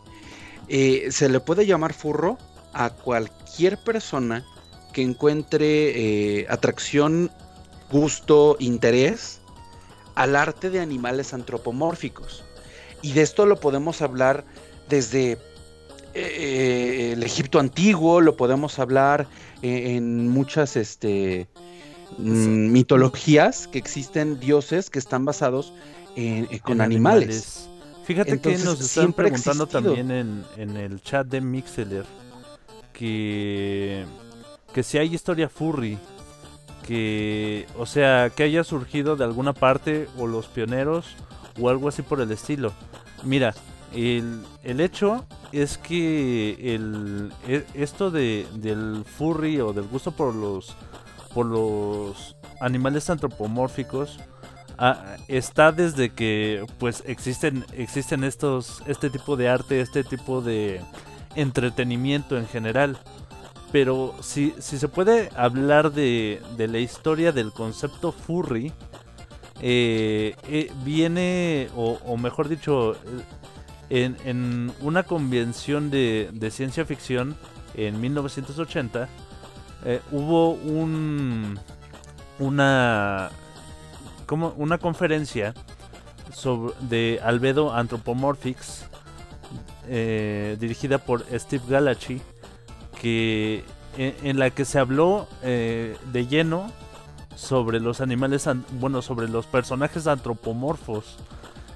S8: Eh, se le puede llamar furro a cualquier persona que encuentre eh, atracción, gusto, interés al arte de animales antropomórficos. Y de esto lo podemos hablar desde eh, el Egipto antiguo, lo podemos hablar en muchas este, mm, mitologías que existen dioses que están basados en- con
S2: en
S8: animales.
S2: Fíjate
S8: Entonces,
S2: que nos están preguntando también en, en el chat de Mixeler que, que si hay historia furry, que, o sea, que haya surgido de alguna parte o los pioneros o algo así por el estilo. Mira, el, el hecho es que el, e- esto de, del furry o del gusto por los, por los animales antropomórficos ah, está desde que pues existen existen estos este tipo de arte este tipo de entretenimiento en general. Pero si, si se puede hablar de, de la historia del concepto furry eh, eh, viene o, mejor dicho en, en una convención de, de ciencia ficción en 1980 eh, hubo un una como una conferencia sobre de Albedo Anthropomorphics eh, dirigida por Steve Galachi que en, en la que se habló eh, de lleno sobre los animales an- bueno sobre los personajes antropomorfos.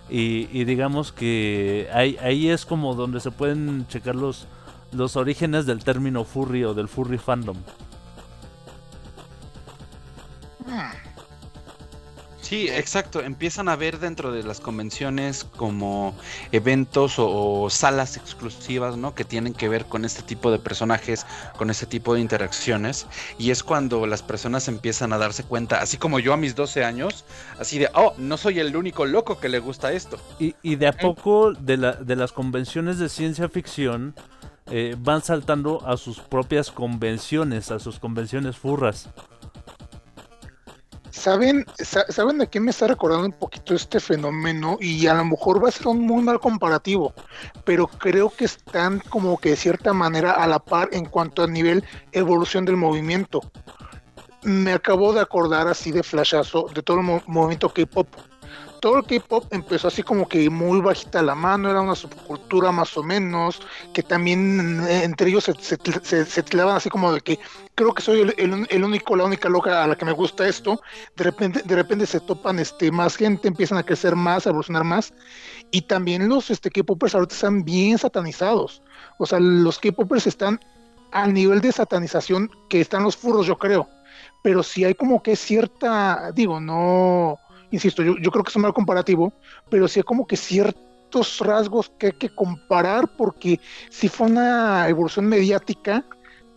S2: Y, y digamos que ahí, ahí es como donde se pueden checar los los orígenes del término furry o del furry fandom
S8: Sí, exacto. Empiezan a ver dentro de las convenciones como eventos o, o salas exclusivas, ¿no? Que tienen que ver con este tipo de personajes, con este tipo de interacciones. Y es cuando las personas empiezan a darse cuenta, así como yo a mis 12 años, así de, oh, no soy el único loco que le gusta esto.
S2: Y, y de a poco de, la, de las convenciones de ciencia ficción eh, van saltando a sus propias convenciones, a sus convenciones furras.
S1: ¿Saben, sa- ¿Saben de qué me está recordando un poquito este fenómeno? Y a lo mejor va a ser un muy mal comparativo, pero creo que están como que de cierta manera a la par en cuanto a nivel evolución del movimiento. Me acabo de acordar así de flashazo de todo el mo- movimiento K-pop. Todo el K-pop empezó así como que muy bajita la mano, era una subcultura más o menos, que también eh, entre ellos se, se, tiraban así como de que creo que soy el, único, la única loca a la que me gusta esto, de repente, de repente se topan este, más gente, empiezan a crecer más, a evolucionar más, y también los este, K-popers ahorita están bien satanizados. O sea, los K-popers están al nivel de satanización que están los furros, yo creo. Pero sí hay como que cierta, digo, no, insisto, yo, yo creo que es un mal comparativo, pero sí hay como que ciertos rasgos que hay que comparar porque si fue una evolución mediática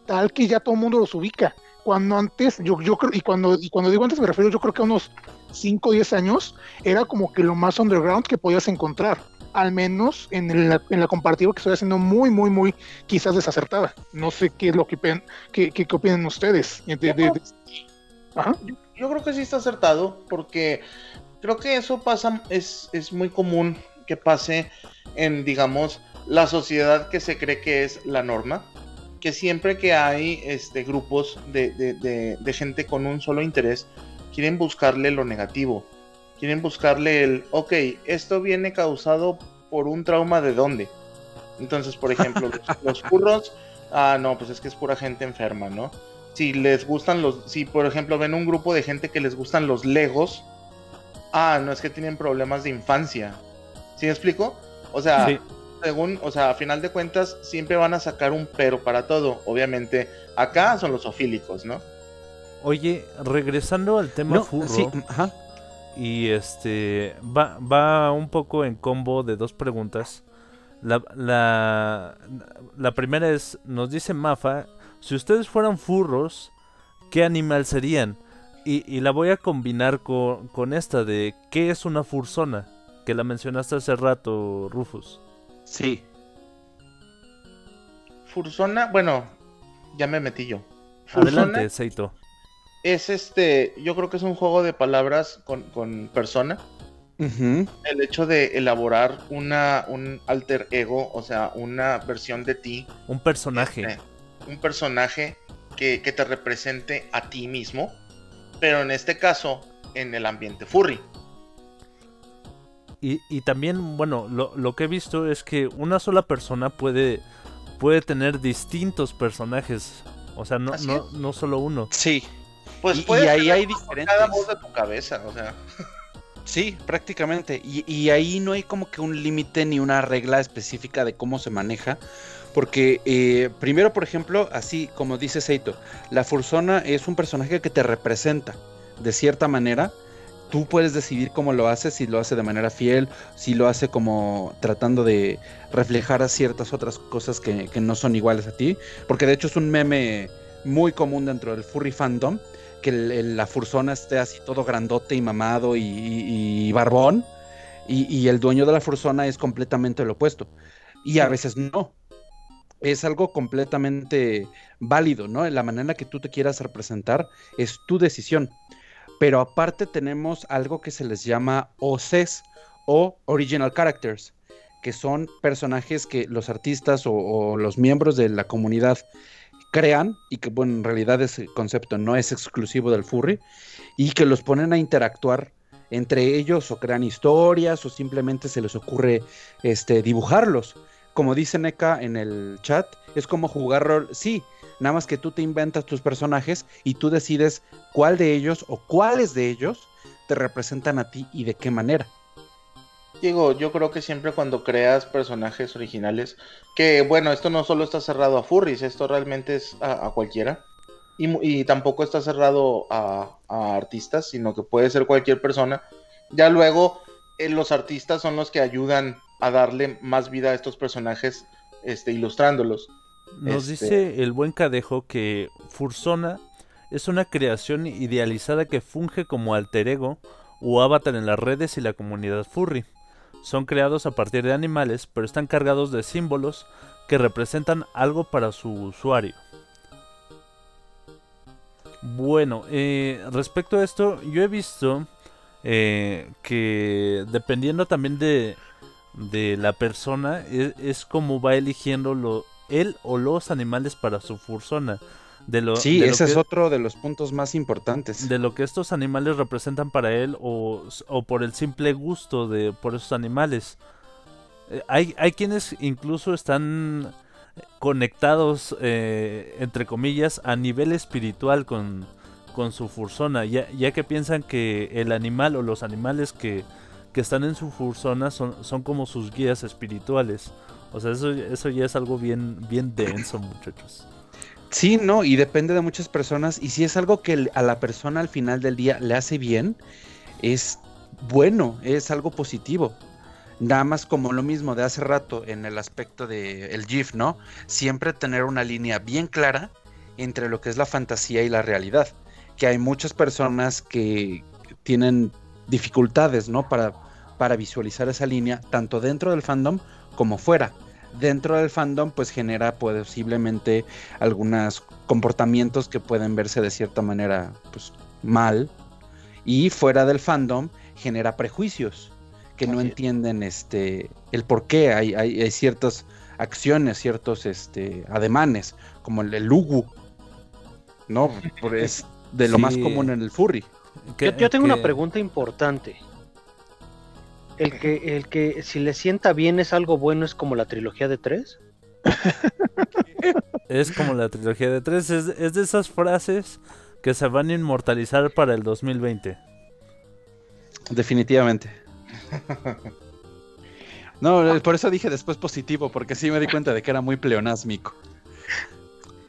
S1: tal que ya todo el mundo los ubica. Cuando antes, yo, yo creo, y cuando, y cuando digo antes me refiero, yo creo que a unos 5 o 10 años era como que lo más underground que podías encontrar. Al menos en, el- en la comparativa que estoy haciendo muy, muy, muy quizás desacertada. No sé qué es lo que, qué, qué- qué opinan ustedes. de- de- de- Ajá.
S5: Yo creo que sí está acertado, porque creo que eso pasa, es, es muy común que pase en, digamos, la sociedad que se cree que es la norma. Que siempre que hay este, grupos de, de- de- gente con un solo interés, quieren buscarle lo negativo. Quieren buscarle el, ok, esto viene causado por un trauma de dónde. Entonces, por ejemplo, los, los furros, ah, no, pues es que es pura gente enferma, ¿no? Si les gustan los, si por ejemplo ven un grupo de gente que les gustan los legos, ah, no es que tienen problemas de infancia. ¿Sí me explico? O sea,
S2: Sí.
S5: según, o sea, a final de cuentas siempre van a sacar un pero para todo. Obviamente, acá son los ofílicos, ¿no?
S2: Oye, regresando al tema
S8: No,
S2: furro,
S8: sí, ajá.
S2: y este va, va un poco en combo de dos preguntas. La, la, la primera es, nos dice Mafa, si ustedes fueran furros, ¿qué animal serían? Y, y la voy a combinar con, con esta de, ¿qué es una fursona? Que la mencionaste hace rato, Rufus.
S8: Sí.
S5: Fursona, bueno, ya me metí yo. Fursona
S2: Adelante, Seito.
S5: es este, yo creo que es un juego de palabras con, con persona. El hecho de elaborar una, un alter ego, o sea, una versión de ti,
S2: Un personaje.
S5: este, un personaje que, que te represente a ti mismo, pero en este caso, en el ambiente furry.
S2: Y, y también, bueno, lo, lo que he visto es que una sola persona puede, puede tener distintos personajes. O sea, no, no, no solo uno.
S8: Sí.
S5: Pues
S8: Y- ahí
S5: tener
S8: hay diferentes.
S5: cada voz de tu cabeza, o sea.
S8: Sí, prácticamente. Y, y ahí no hay como que un límite ni una regla específica de cómo se maneja. Porque eh, primero, por ejemplo, así como dice Seito, la Fursona es un personaje que te representa de cierta manera. Tú puedes decidir cómo lo hace, si lo hace de manera fiel, si lo hace como tratando de reflejar a ciertas otras cosas que, que no son iguales a ti. Porque de hecho es un meme muy común dentro del furry fandom, que el- el- la fursona esté así todo grandote y mamado y, y- y barbón, y, y el dueño de la fursona es completamente lo opuesto. Y a veces no. Es algo completamente válido, ¿no? La manera que tú te quieras representar es tu decisión. Pero aparte tenemos algo que se les llama OCs o Original Characters, que son personajes que los artistas o, o los miembros de la comunidad crean y que bueno, en realidad ese concepto no es exclusivo del furry y que los ponen a interactuar entre ellos o crean historias o simplemente se les ocurre este dibujarlos. Como dice Neka en el chat, es como jugar rol, sí, nada más que tú te inventas tus personajes y tú decides cuál de ellos o cuáles de ellos te representan a ti y de qué manera.
S5: Digo, yo creo que siempre cuando creas personajes originales, que bueno, esto no solo está cerrado a furries, esto realmente es a, cualquiera. Y, tampoco está cerrado a, a artistas, sino que puede ser cualquier persona. Ya luego, eh, los artistas son los que ayudan a darle más vida a estos personajes, este, ilustrándolos.
S2: Nos
S5: Este-
S2: dice el buen Cadejo que Fursona es una creación idealizada que funge como alter ego o avatar en las redes y la comunidad furry. Son creados a partir de animales, pero están cargados de símbolos que representan algo para su usuario. Bueno, eh, respecto a esto, yo he visto eh, que dependiendo también de, de la persona, es, es como va eligiendo lo, él o los animales para su fursona. De lo,
S8: Sí,
S2: de lo
S8: ese es
S2: que-
S8: otro de los puntos más importantes.
S2: de lo que estos animales representan para él o, o por el simple gusto de por esos animales. Eh, hay, hay quienes incluso están conectados, eh, entre comillas, a nivel espiritual con, con su fursona, ya, ya que piensan que el animal o los animales que, que están en su fursona son, son como sus guías espirituales. O sea, eso, eso ya es algo bien, bien denso, muchachos.
S8: Sí, no, y depende de muchas personas. Y si es algo que a la persona al final del día le hace bien, es bueno, es algo positivo. Nada más como lo mismo de hace rato en el aspecto del el GIF, ¿no? Siempre tener una línea bien clara entre lo que es la fantasía y la realidad. Que hay muchas personas que tienen dificultades, ¿no? Para, para visualizar esa línea, tanto dentro del fandom como fuera. Dentro del fandom, pues genera posiblemente algunos comportamientos que pueden verse de cierta manera pues, mal y fuera del fandom genera prejuicios que no
S3: Así
S8: entienden este el por qué hay, hay, hay ciertas acciones, ciertos este ademanes, como el, el lugu, ¿no? Es de lo más común en el furry.
S3: Yo, yo tengo una pregunta importante. El que, el que si le sienta bien es algo bueno es como la trilogía de tres.
S2: Es como la trilogía de tres. Es, es de esas frases que se van a inmortalizar para el 2020.
S8: Definitivamente. No, eh, por eso dije después positivo, porque sí me di cuenta de que era muy pleonásmico.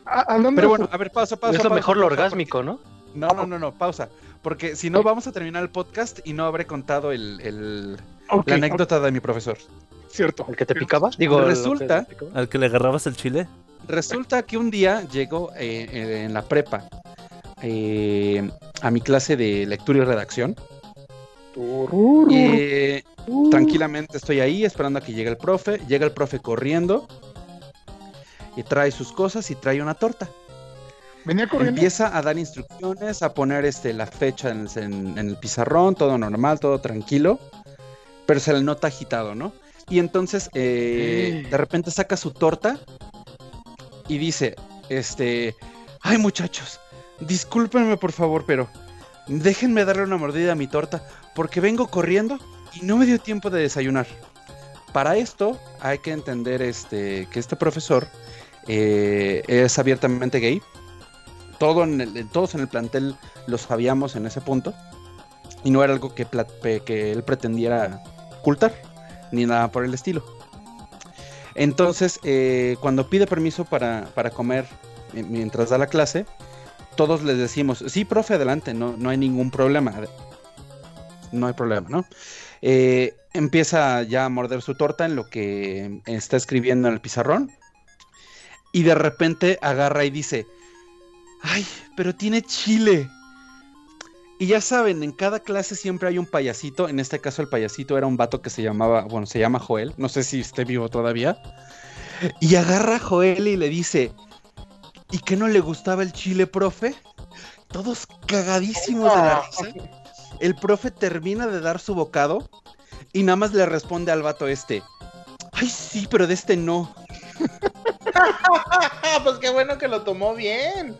S1: Ah, hablando
S8: Pero bueno, a ver, pausa, pausa.
S3: es lo
S8: pausa,
S3: mejor lo orgásmico, ¿no?
S8: No, no, no, no, pausa. Porque si no, vamos a terminar el podcast y no habré contado el, el- la anécdota de mi profesor.
S1: Cierto.
S3: ¿El que te picaba? Digo,
S8: Resulta-
S3: que picaba.
S2: Al que le agarrabas el chile.
S8: Resulta que un día llego eh, eh, en la prepa eh, a mi clase de lectura y redacción. Eh, tranquilamente estoy ahí esperando a que llegue el profe. Llega el profe corriendo y trae sus cosas y trae una torta.
S1: Venía corriendo.
S8: Empieza a dar instrucciones, a poner este, la fecha en el, en- en el pizarrón, todo normal, todo tranquilo, pero se le nota agitado, ¿no? Y entonces eh, de repente saca su torta y dice, este, ay muchachos, discúlpenme por favor, pero déjenme darle una mordida a mi torta porque vengo corriendo y no me dio tiempo de desayunar. Para esto hay que entender este, que este profesor eh, es abiertamente gay. Todo en el- todos en el plantel lo sabíamos en ese punto. Y no era algo que, que él pretendiera ni nada por el estilo. Entonces, eh, cuando pide permiso para, para comer eh, mientras da la clase, todos les decimos, sí, profe, adelante, no, no hay ningún problema. No hay problema, ¿no? Eh, empieza ya a morder su torta en lo que está escribiendo en el pizarrón. Y de repente agarra y dice, ay, pero tiene chile. Y ya saben, en cada clase siempre hay un payasito. En este caso el payasito era un vato que se llamaba, bueno, se llama Joel. No sé si esté vivo todavía. Y agarra a Joel y le dice, ¿y qué no le gustaba el chile, profe? Todos cagadísimos de la risa. El profe termina de dar su bocado y nada más le responde al vato este, ay sí, pero de este no.
S5: pues qué bueno que lo tomó bien.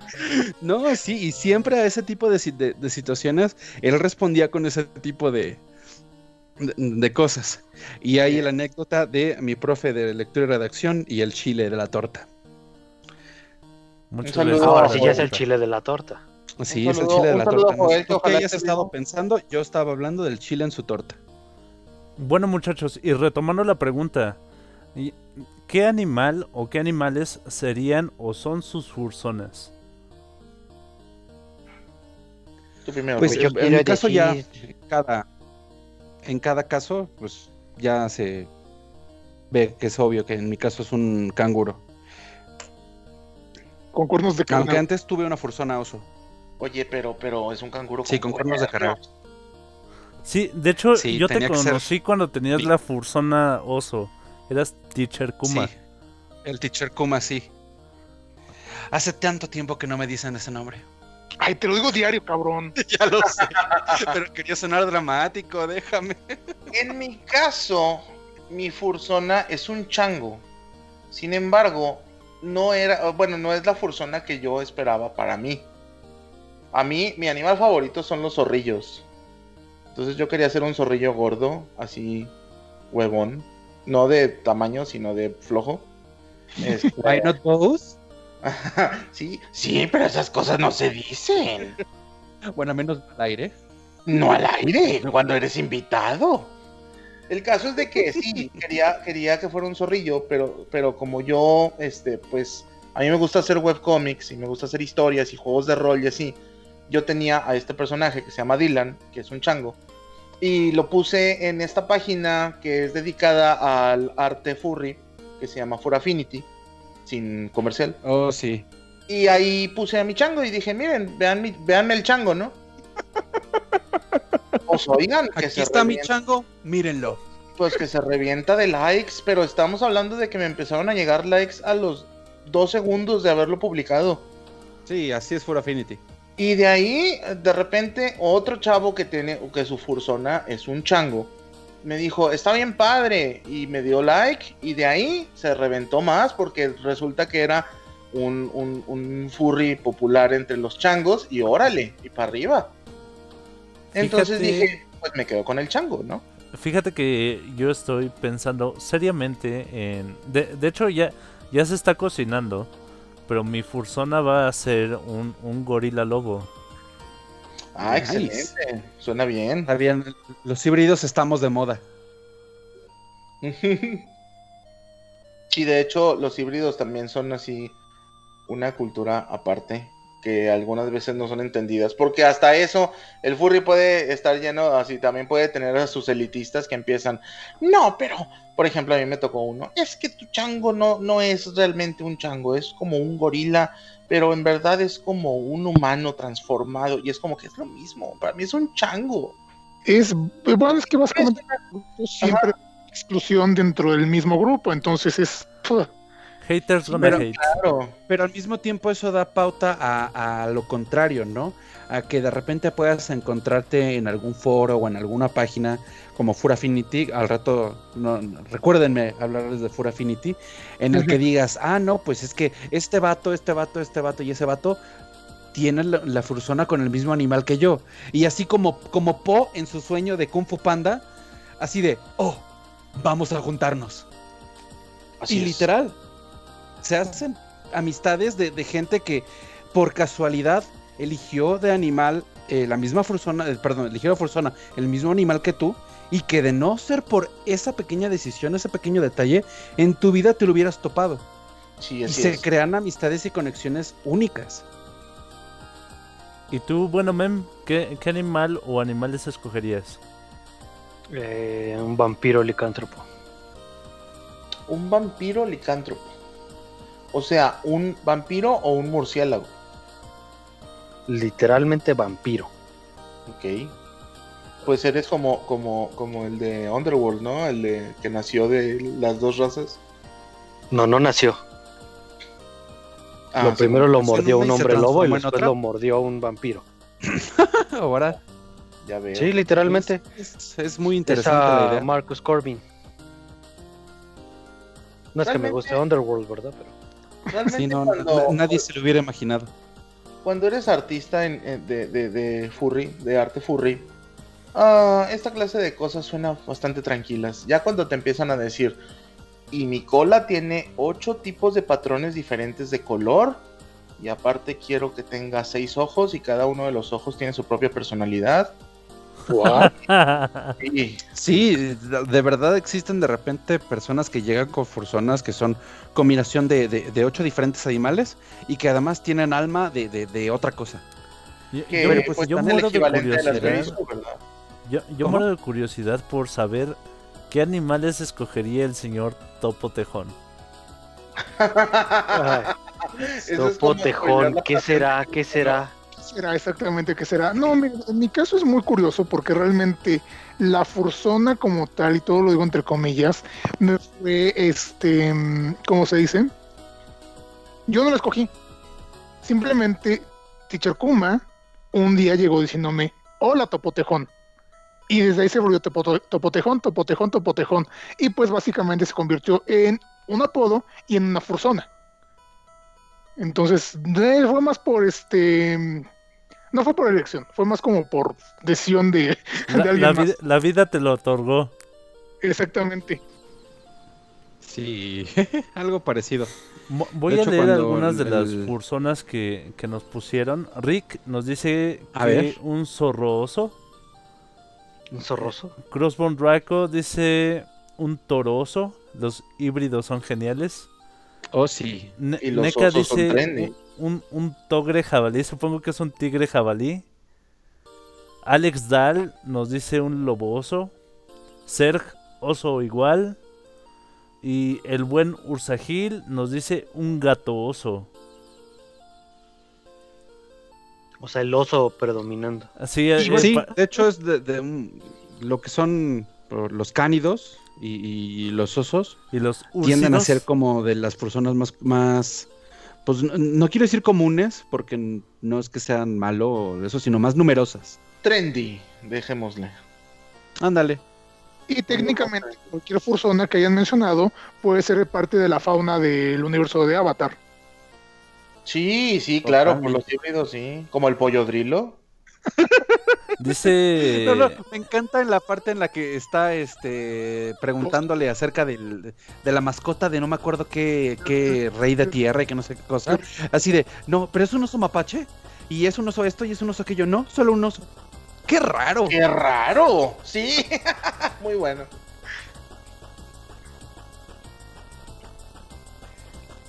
S8: No, sí, y siempre a ese tipo de, si- de- de situaciones, él respondía con ese tipo de, de, de cosas. Y ahí la anécdota de mi profe de lectura y redacción y el chile de la torta.
S2: Muchas
S5: a
S3: Ahora
S5: Ah,
S3: sí ya es
S5: bueno.
S3: el chile de la torta.
S8: Sí, es el chile de la
S5: saludo
S8: torta. No sé
S5: que
S8: hayas estado pensando, yo estaba hablando del chile en su torta.
S2: Bueno, muchachos, y retomando la pregunta, ¿qué animal o qué animales serían o son sus fursonas?
S5: Tú primero.
S8: Pues
S3: yo
S8: en mi caso ya, cada, en cada caso, pues ya se ve que es obvio que en mi caso es un canguro.
S1: Con cuernos de
S8: Aunque
S1: carne.
S8: antes tuve una fursona oso.
S5: Oye, pero, pero es un canguro
S8: Sí, con cuernos de carnero.
S2: Sí, de hecho,
S8: Sí,
S2: yo te conocí cuando tenías
S8: Sí.
S2: la fursona oso. Eras Teacher Kuma.
S8: Sí, el teacher Kuma, sí. Hace tanto tiempo que no me dicen ese nombre.
S1: Ay, te lo digo diario, cabrón.
S8: ya lo sé. Pero quería sonar dramático, déjame.
S5: En mi caso, mi fursona es un chango. Sin embargo, no era, bueno, no es la fursona que yo esperaba para mí. A mí, mi animal favorito son los zorrillos. Entonces yo quería hacer un zorrillo gordo, así, huevón. No de tamaño, sino de flojo. Este,
S8: Why not both?
S5: sí, sí, pero esas cosas no se dicen.
S8: Bueno, menos al aire.
S5: No al aire, cuando eres invitado. El caso es de que sí, quería, quería que fuera un zorrillo, pero, pero como yo, este, pues, a mí me gusta hacer webcomics y me gusta hacer historias y juegos de rol y así. Yo tenía a este personaje que se llama Dylan, que es un chango, y lo puse en esta página que es dedicada al arte furry, que se llama Furaffinity, sin comercial.
S8: Oh, sí.
S5: Y ahí puse a mi chango y dije, miren, vean mi, véanme el chango, ¿no? Pues oigan, que
S8: Aquí
S5: se
S8: está mi chango, mírenlo.
S5: Pues que se revienta de likes, pero estamos hablando de que me empezaron a llegar likes a los dos segundos de haberlo publicado.
S8: Sí, así es For Affinity.
S5: Y de ahí, de repente, otro chavo que tiene, que su fursona es un chango, me dijo, está bien padre, y me dio like, y de ahí se reventó más, porque resulta que era un, un, un furry popular entre los changos, y órale, y para arriba. Entonces
S2: Fíjate-
S5: dije, pues me quedo con el chango, ¿no?
S2: Fíjate que yo estoy pensando seriamente en... De, de hecho, ya, ya se está cocinando pero mi fursona va a ser un, un gorila lobo.
S5: Ah,
S8: Nice.
S5: excelente. Suena bien.
S8: Está bien, los híbridos estamos de moda.
S5: Sí, de hecho, los híbridos también son así una cultura aparte que algunas veces no son entendidas, porque hasta eso el furry puede estar lleno, así también puede tener a sus elitistas que empiezan, no, pero, por ejemplo, a mí me tocó uno, es que tu chango no, no es realmente un chango, es como un gorila, pero en verdad es como un humano transformado, y es como que es lo mismo, para mí es un chango.
S1: Es, bueno, es que básicamente siempre hay exclusión dentro del mismo grupo, entonces es...
S2: Haters gonna
S8: Pero-
S2: hate.
S5: Claro.
S8: Pero al mismo tiempo eso da pauta a, a lo contrario, ¿no? A que de repente puedas encontrarte en algún foro o en alguna página como Fur Affinity, al rato, no, recuérdenme hablarles de Fur Affinity, en el que digas, ah, no, pues es que este vato, este vato, este vato y ese vato tiene la, la fursona con el mismo animal que yo. Y así como, como Po en su sueño de Kung Fu Panda, así de, oh, vamos a juntarnos.
S5: Así
S8: y
S5: es.
S8: literal, se hacen amistades de, de gente que por casualidad eligió de animal eh, la misma fursona, eh, perdón, eligió la fursona, el mismo animal que tú, y que de no ser por esa pequeña decisión, ese pequeño detalle, en tu vida te lo hubieras topado.
S5: Sí,
S8: Y se
S5: es.
S8: crean amistades y conexiones únicas.
S2: ¿Y tú, bueno, Mem, qué, qué animal o animales escogerías?
S3: Eh, un vampiro licántropo.
S5: Un vampiro licántropo. O sea, un vampiro o un murciélago.
S3: Literalmente vampiro.
S5: Ok. Pues eres como, como, como el de Underworld, ¿no? El de que nació de las dos razas.
S3: No, no nació.
S5: Ah,
S3: lo
S5: sí,
S3: primero lo mordió un hombre lobo y después
S8: otra.
S3: lo mordió un vampiro.
S8: Ahora,
S5: Ya veo.
S3: Sí, literalmente.
S8: es, es muy
S3: Es
S8: interesante la idea.
S3: Marcus Corbin. No es que me guste Underworld, ¿verdad? Pero
S5: Realmente
S8: Sí, no,
S5: cuando,
S8: na- nadie se lo hubiera imaginado.
S5: cuando eres artista en- en- de, de- de furry, de arte furry, ah, esta clase de cosas suena bastante tranquilas. Ya cuando te empiezan a decir, y mi cola tiene ocho tipos de patrones diferentes de color, y aparte quiero que tenga seis ojos y cada uno de los ojos tiene su propia personalidad.
S8: Sí, de de verdad existen de repente personas que llegan con fursonas que son combinación de, de- de ocho diferentes animales y que además tienen alma de, de- de otra cosa.
S2: Yo,
S5: pues,
S2: yo muero de curiosidad. De curiosidad por saber qué animales escogería el señor Topo Tejón.
S3: Topo Tejón, ¿qué será? ¿Qué será?
S1: Será exactamente qué será? No, en mi caso es muy curioso porque realmente la fursona como tal, y todo lo digo entre comillas, me fue, este, ¿cómo se dice? Yo no la escogí. Simplemente Teacher Kuma un día llegó diciéndome, hola Topotejón. Y desde ahí se volvió Topotejón, Topotejón, Topotejón. Y pues básicamente se convirtió en un apodo y en una fursona. Entonces, fue más por este. No fue por elección, fue más como por decisión de, de
S2: La,
S1: alguien
S2: la
S1: más.
S2: vida, la vida te lo otorgó.
S1: Exactamente.
S8: Sí, algo parecido.
S2: Mo- Voy
S8: De
S2: a
S8: hecho,
S2: leer algunas de las
S8: el-
S2: personas que, que nos pusieron. Rick nos dice
S8: A
S2: que
S8: ver.
S2: un zorroso.
S3: ¿Un zorroso?
S2: Crossbone Draco dice un toroso. Los híbridos son geniales.
S8: Oh, sí.
S2: Ne-
S5: Y los
S2: Neka
S5: osos son
S2: dice
S5: trendy.
S2: Un, un togre jabalí. Supongo que es un tigre jabalí. Alex Dahl nos dice un lobo oso. Serg oso igual. Y el buen Ursagil nos dice un gato oso.
S3: O sea, el oso predominando.
S2: Así es.
S8: Sí, de hecho es de, de un- lo que son los cánidos y, y los osos
S2: y los
S8: tienden a ser como de las personas más, más pues no, no quiero decir comunes, porque no es que sean malo o eso, sino más numerosas.
S5: Trendy, dejémosle.
S8: Ándale.
S1: Y técnicamente cualquier fursona que hayan mencionado puede ser parte de la fauna del universo de Avatar.
S5: Sí, sí, claro, por los híbridos, sí. Como el pollo drilo.
S2: Dice.
S8: No, no, me encanta en la parte en la que está este preguntándole acerca del- de la mascota de no me acuerdo qué, qué rey de tierra y que no sé qué cosa. Así de, no, pero es un oso mapache. Y es un oso esto y es un oso aquello. No, solo un oso. ¡Qué raro!
S5: ¡Qué raro! Sí, muy bueno.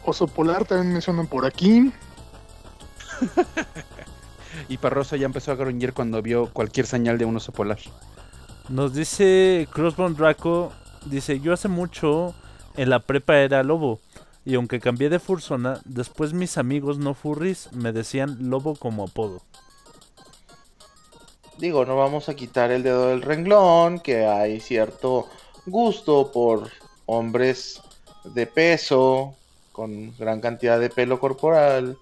S1: Oso polar también mencionan por aquí.
S8: Y Parroso ya empezó a gruñir cuando vio cualquier señal de un oso polar.
S2: Nos dice Crossbone Draco. Dice: Yo hace mucho en la prepa era lobo. Y aunque cambié de fursona, después mis amigos no furries me decían lobo como apodo.
S5: Digo, no vamos a quitar el dedo del renglón, que hay cierto gusto por hombres de peso, con gran cantidad de pelo corporal,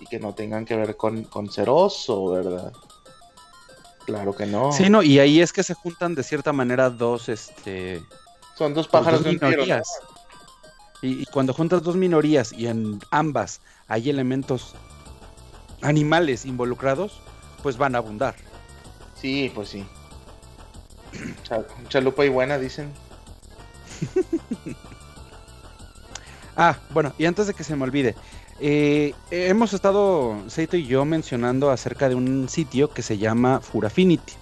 S5: y que no tengan que ver con, con ser oso, ¿verdad? Claro que no.
S8: Sí, no, y ahí es que se juntan de cierta manera dos, este,
S5: Son dos pájaros
S8: dos
S5: de un tiro.
S8: Y, y cuando juntas dos minorías y en ambas hay elementos animales involucrados, pues van a abundar.
S5: Sí, pues sí. Cha- Chalupa y buena, dicen.
S8: Ah, bueno, y antes de que se me olvide, eh, hemos estado, Seito y yo, mencionando acerca de un sitio que se llama Furafinity.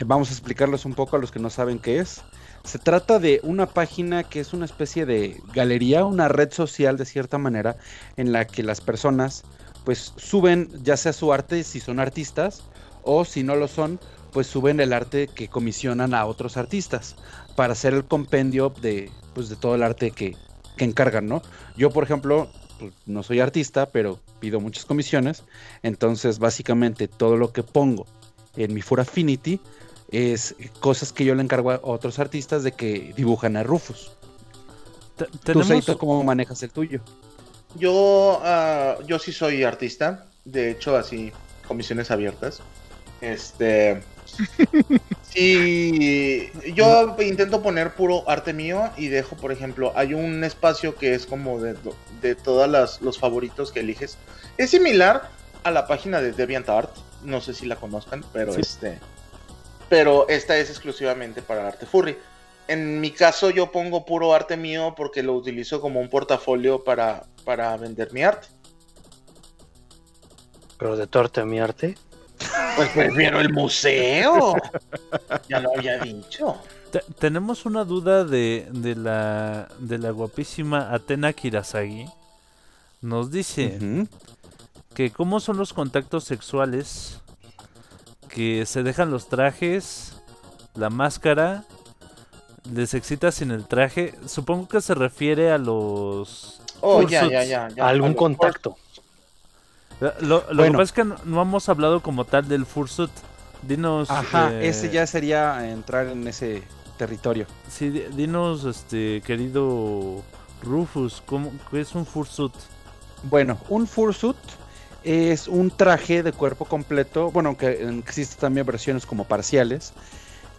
S8: Eh, Vamos a explicarles un poco a los que no saben qué es. Se trata de una página que es una especie de galería, una red social de cierta manera, en la que las personas pues suben ya sea su arte si son artistas o si no lo son, pues suben el arte que comisionan a otros artistas para hacer el compendio de pues de todo el arte que, que encargan, ¿no? Yo, por ejemplo, pues, no soy artista, pero pido muchas comisiones, entonces básicamente todo lo que pongo en mi Furafinity es cosas que yo le encargo a otros artistas de que dibujan a Rufus. ¿Tú, Seito, cómo manejas el tuyo?
S5: Yo, ah, yo sí soy artista. De hecho, así, comisiones abiertas. Este. Sí, yo intento poner puro arte mío y dejo, por ejemplo, hay un espacio que es como de, de todos los favoritos que eliges. Es similar a la página de DeviantArt, no sé si la conozcan, pero
S2: Sí.
S5: este, pero esta es exclusivamente para arte furry. En mi caso yo pongo puro arte mío porque lo utilizo como un portafolio para, para vender mi arte.
S3: Pero de tu arte a mi arte.
S5: Pues prefiero el museo. Ya lo había dicho.
S2: te- tenemos una duda de, de la, de la guapísima Atena Kirasagi. Nos dice que cómo son los contactos sexuales que se dejan los trajes, la máscara, les excita sin el traje. Supongo que se refiere a los...
S5: Oh, ya, ya, ya, ya.
S3: algún contacto.
S2: Lo, lo que pasa es que no, no hemos hablado como tal del fursuit. Dinos...
S8: Ajá,
S2: eh,
S8: ese ya sería entrar en ese territorio.
S2: Sí, di- dinos, este, querido Rufus, ¿cómo, ¿qué es un fursuit?
S8: Bueno, un fursuit es un traje de cuerpo completo, bueno, aunque existen también versiones como parciales,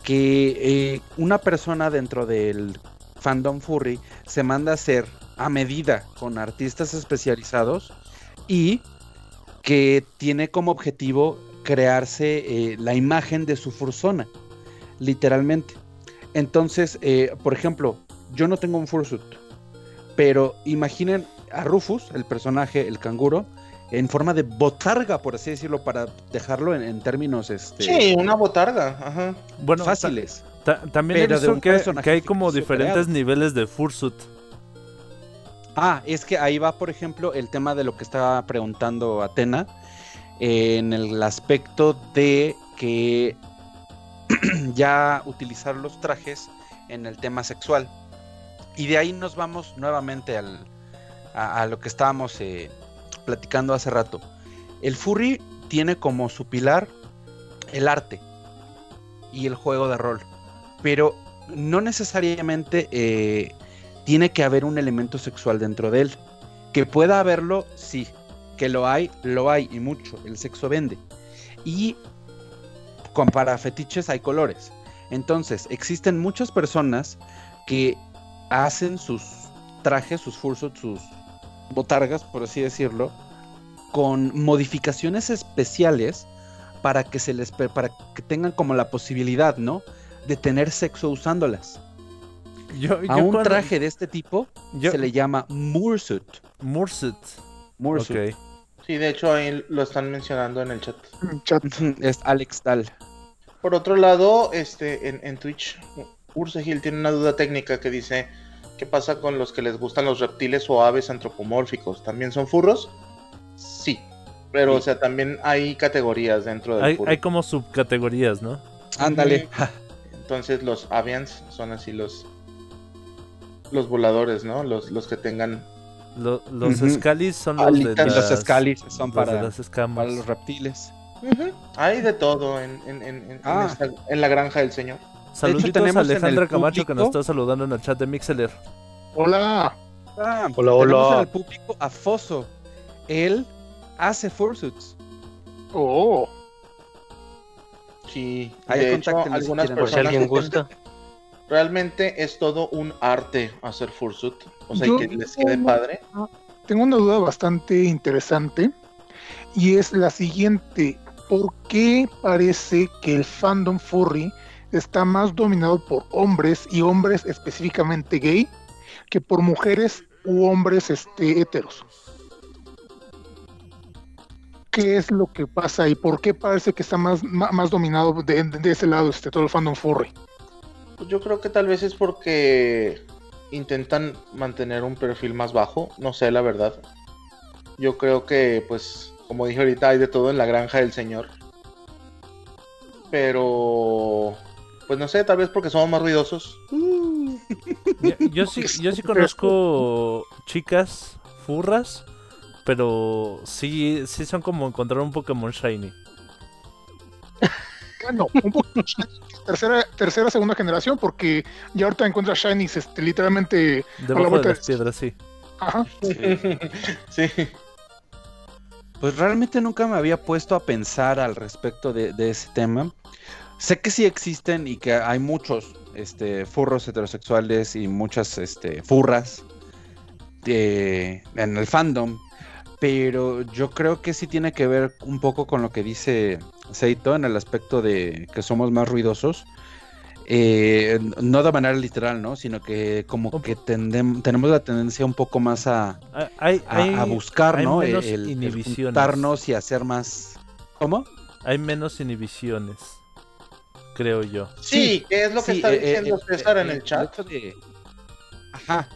S8: que eh, una persona dentro del fandom furry se manda a hacer a medida con artistas especializados y que tiene como objetivo crearse eh, la imagen de su fursona, literalmente. Entonces, eh, por ejemplo, yo no tengo un fursuit, pero imaginen a Rufus, el personaje, el canguro, en forma de botarga, por así decirlo, para dejarlo en, en términos este,
S5: Sí, una botarga. Ajá.
S2: Bueno,
S8: fáciles.
S2: ta- también he
S8: pero de
S2: visto
S8: un
S2: que, hay como diferentes
S8: creado.
S2: niveles de fursuit.
S8: Ah, es que ahí va, por ejemplo, el tema de lo que estaba preguntando Atena, en el aspecto de que ya utilizar los trajes en el tema sexual. Y de ahí nos vamos nuevamente al, a, a lo que estábamos eh, platicando hace rato. El furry tiene como su pilar el arte y el juego de rol, pero no necesariamente eh, tiene que haber un elemento sexual dentro de él. Que pueda haberlo, sí. Que lo hay, lo hay y mucho. El sexo vende. Y con para fetiches hay colores. Entonces, existen muchas personas que hacen sus trajes, sus fursuits, sus botargas, por así decirlo, con modificaciones especiales para que se les para que tengan como la posibilidad, ¿no? De tener sexo usándolas.
S2: Yo,
S8: A
S2: yo
S8: un
S2: cuando-
S8: traje de este tipo
S2: yo-
S8: se le llama Mursuit. Mursuit.
S2: Ok.
S5: Sí, de hecho ahí lo están mencionando en el chat.
S1: Chat.
S8: Es Alex Dahl.
S5: Por otro lado, este, en, en Twitch, Ursegil tiene una duda técnica que dice, ¿qué pasa con los que les gustan los reptiles o aves antropomórficos? ¿También son furros? Sí, pero o sea, también hay categorías dentro del
S2: Hay,
S5: furro.
S2: hay como subcategorías, ¿no?
S8: Ándale.
S5: Entonces los avians son así los los voladores, ¿no? Los, los que tengan...
S2: Lo- los
S8: Ujú.
S2: Scalis son los
S5: Alitas.
S2: de las,
S8: los Scalis son
S2: los de
S8: para,
S2: las
S8: para los reptiles.
S5: Hay de todo en, en- en- en-
S8: Ah.
S5: en esta- en la granja del señor.
S2: Saluditos
S8: tenemos
S2: a
S8: en el
S2: Alejandra Camacho que nos está saludando en el chat de Mixeler.
S1: Hola.
S8: Ah,
S3: Hola,
S8: tenemos
S3: hola.
S8: en el público a Foso. Él hace fursuits.
S1: Oh.
S5: Sí, de hecho, algunas
S8: quieren.
S3: Por si
S5: personas
S3: alguien gusta.
S5: Realmente es todo un arte hacer fursuit. O sea,
S1: Yo-
S5: que les quede padre.
S1: Tengo una duda bastante interesante y es la siguiente. ¿Por qué parece que el fandom furry está más dominado por hombres y hombres específicamente gay que por mujeres u hombres este, heteros? ¿Qué es lo que pasa y por qué parece que está más, más, dominado de, de ese lado este, todo el fandom furry?
S5: Pues yo creo que tal vez es porque intentan mantener un perfil más bajo. No sé, la verdad. Yo creo que, pues, como dije ahorita, hay de todo en la granja del señor. Pero, pues no sé, tal vez porque somos más ruidosos.
S2: Yo, yo sí, yo sí conozco chicas furras, pero sí, sí son como encontrar un Pokémon Shiny.
S1: Bueno, un poco tercera, tercera, segunda generación, porque ya ahorita encuentras shinies este, literalmente a la
S2: Debajo de
S1: vuelta
S2: las piedras, sí.
S1: Ajá.
S5: sí.
S8: Pues realmente nunca me había puesto a pensar al respecto de, de ese tema. Sé que sí existen y que hay muchos este, furros heterosexuales y muchas este, furras de- en el fandom, pero yo creo que sí tiene que ver un poco con lo que dice Seito en el aspecto de que somos más ruidosos. Eh, no de manera literal, ¿no? Sino que como que tendem- tenemos la tendencia un poco más a,
S2: Hay,
S8: a,
S2: hay,
S8: a buscar,
S2: hay
S8: ¿no?
S2: menos
S8: el, el juntarnos y hacer más. ¿Cómo?
S2: hay menos inhibiciones, creo yo.
S5: Sí, que es lo que
S8: Sí,
S5: está
S8: eh,
S5: diciendo
S8: eh,
S5: César
S8: eh,
S5: en el chat.
S8: de- Ajá.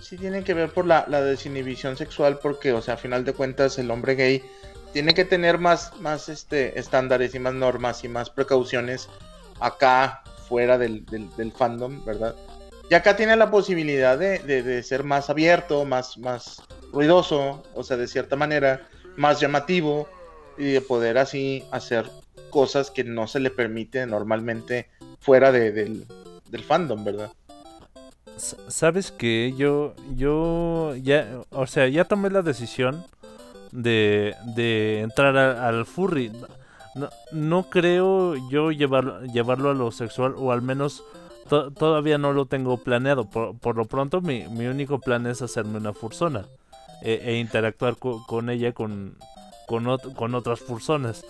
S5: Sí tiene que ver por la, la desinhibición sexual porque, o sea, a final de cuentas el hombre gay tiene que tener más, más este, estándares y más normas y más precauciones acá fuera del, del- fandom, ¿verdad? Y acá tiene la posibilidad de, de- ser más abierto, más, más ruidoso, o sea, de cierta manera, más llamativo y de poder así hacer cosas que no se le permite normalmente fuera de- del, del fandom, ¿verdad?
S2: Sabes que yo, yo ya, o sea, ya tomé la decisión de, de entrar a- al furry. No, no creo yo llevarlo, llevarlo a lo sexual, o al menos to- todavía no lo tengo planeado. Por, por lo pronto, mi, mi único plan es hacerme una fursona e, e interactuar co- con ella con, con, ot- con otras fursonas.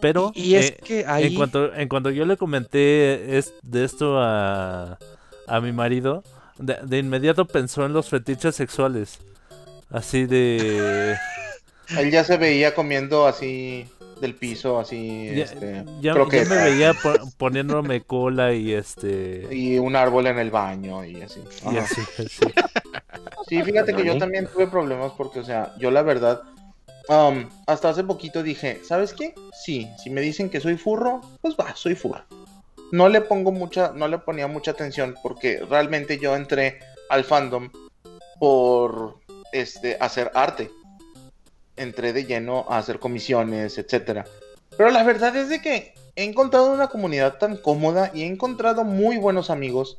S2: Pero
S8: Y, y es
S2: eh,
S8: que ahí.
S2: en cuanto, en cuanto yo le comenté es, de esto a, a mi marido, de, de inmediato pensó en los fetiches sexuales. Así de...
S5: Él ya se veía comiendo así del piso, así,
S2: ya,
S5: este,
S2: ya- ya me veía po- poniéndome cola y este...
S5: y un árbol en el baño y así.
S2: Y así, sí.
S5: Sí, fíjate que yo también tuve problemas porque, o sea, yo la verdad, um, hasta hace poquito dije, ¿sabes qué? Sí, si me dicen que soy furro, pues va, soy furro. No le pongo mucha, no le ponía mucha atención porque realmente yo entré al fandom por este hacer arte. Entré de lleno a hacer comisiones, etcétera. Pero la verdad es de que he encontrado una comunidad tan cómoda y he encontrado muy buenos amigos.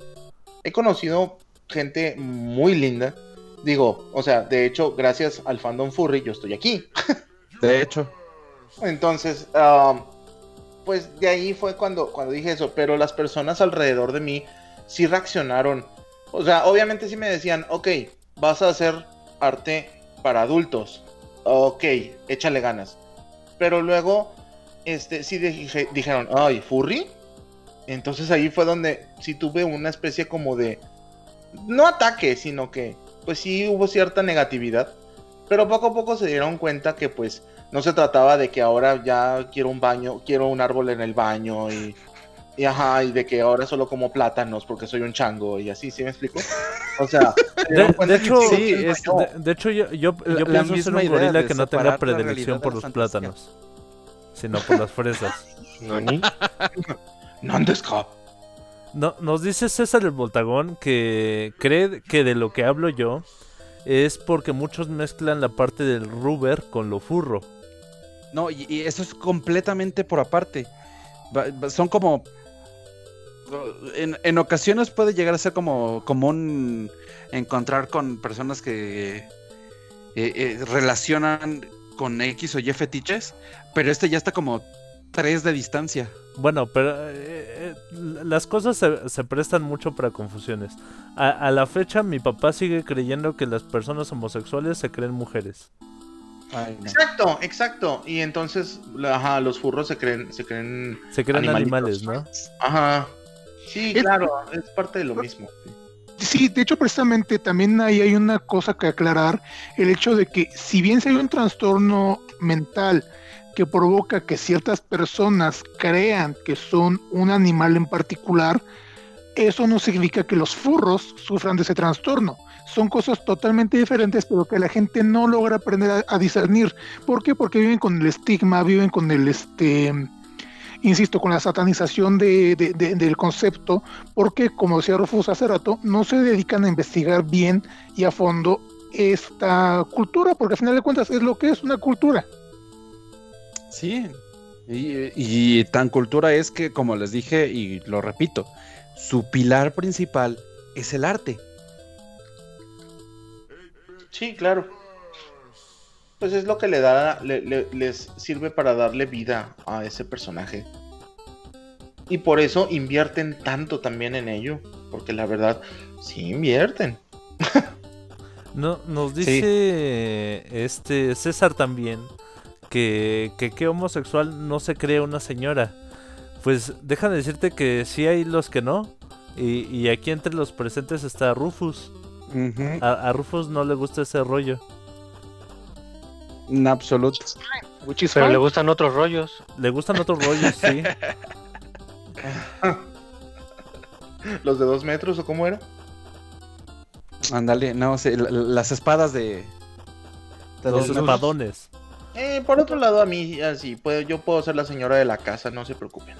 S5: He conocido gente muy linda. Digo, o sea, de hecho, gracias al fandom furry yo estoy aquí.
S8: De hecho.
S5: Entonces, um, pues de ahí fue cuando, cuando dije eso, pero las personas alrededor de mí sí reaccionaron. O sea, obviamente sí me decían, ok, vas a hacer arte para adultos. Ok, échale ganas. Pero luego este, sí dije- dijeron, ay, ¿furry? Entonces ahí fue donde sí tuve una especie como de, no ataque, sino que, pues sí hubo cierta negatividad. Pero poco a poco se dieron cuenta que pues no se trataba de que ahora ya quiero un baño, quiero un árbol en el baño y, y ajá, y de que ahora solo como plátanos porque soy un chango y así, ¿sí me explico? O sea, se
S2: De, de hecho,
S8: sí, es-
S2: de, de hecho yo, yo,
S8: La-
S2: yo
S8: la
S2: pienso ser
S8: misma
S2: un gorila que no tenga
S8: la
S2: predilección por los
S8: la fantasía.
S2: plátanos, sino por las fresas.
S3: ¿Nani?
S2: No, nos dice César el Voltagón que cree que de lo que hablo yo es porque muchos mezclan la parte del rubber con lo furro.
S8: No, y, y eso es completamente por aparte. Va- va- Son como. En, en ocasiones puede llegar a ser como común encontrar con personas que eh, eh, relacionan con X o Y fetiches, pero este ya está como tres de distancia.
S2: Bueno, pero eh, eh, las cosas se, se prestan mucho para confusiones. A, a la fecha mi papá sigue creyendo que las personas homosexuales se creen mujeres.
S8: Ay, no.
S5: Exacto, exacto. Y entonces, ajá, los furros se creen, se creen
S2: Se creen
S5: Animalitos.
S2: animales, ¿no?
S5: Ajá. Sí,
S1: Es-
S5: claro, es parte de lo mismo.
S1: Sí, de hecho, precisamente también ahí hay una cosa que aclarar, el hecho de que si bien si hay un trastorno mental que provoca que ciertas personas crean que son un animal en particular, eso no significa que los furros sufran de ese trastorno. Son cosas totalmente diferentes, pero que la gente no logra aprender a, a discernir. ¿Por qué? Porque viven con el estigma, viven con el, este, insisto, con la satanización de- de- de- del concepto, porque, como decía Rufus hace rato, no se dedican a investigar bien y a fondo esta cultura, porque al final de cuentas es lo que es una cultura.
S8: Sí. Y, y tan cultura es que, como les dije y lo repito, su pilar principal es el arte.
S5: Sí, claro. Pues es lo que le da, le- le- les sirve para darle vida a ese personaje. Y por eso invierten tanto también en ello. Porque la verdad, sí invierten.
S2: No, nos
S8: Sí.
S2: dice este César también que, que qué homosexual no se cree una señora. Pues déjame decirte que sí hay los que no. Y, y aquí entre los presentes está Rufus. A, a Rufus no le gusta ese rollo.
S8: En absoluto.
S1: Which
S3: Pero
S1: fine.
S3: le gustan otros rollos.
S2: Le gustan otros rollos, sí.
S5: Los de dos metros o cómo era.
S8: Ándale, no sé, la- las espadas de. de
S2: Los
S8: dos-
S2: espadones.
S5: Eh, por otro lado, a mí, así, puedo, yo puedo ser la señora de la casa, no se preocupen.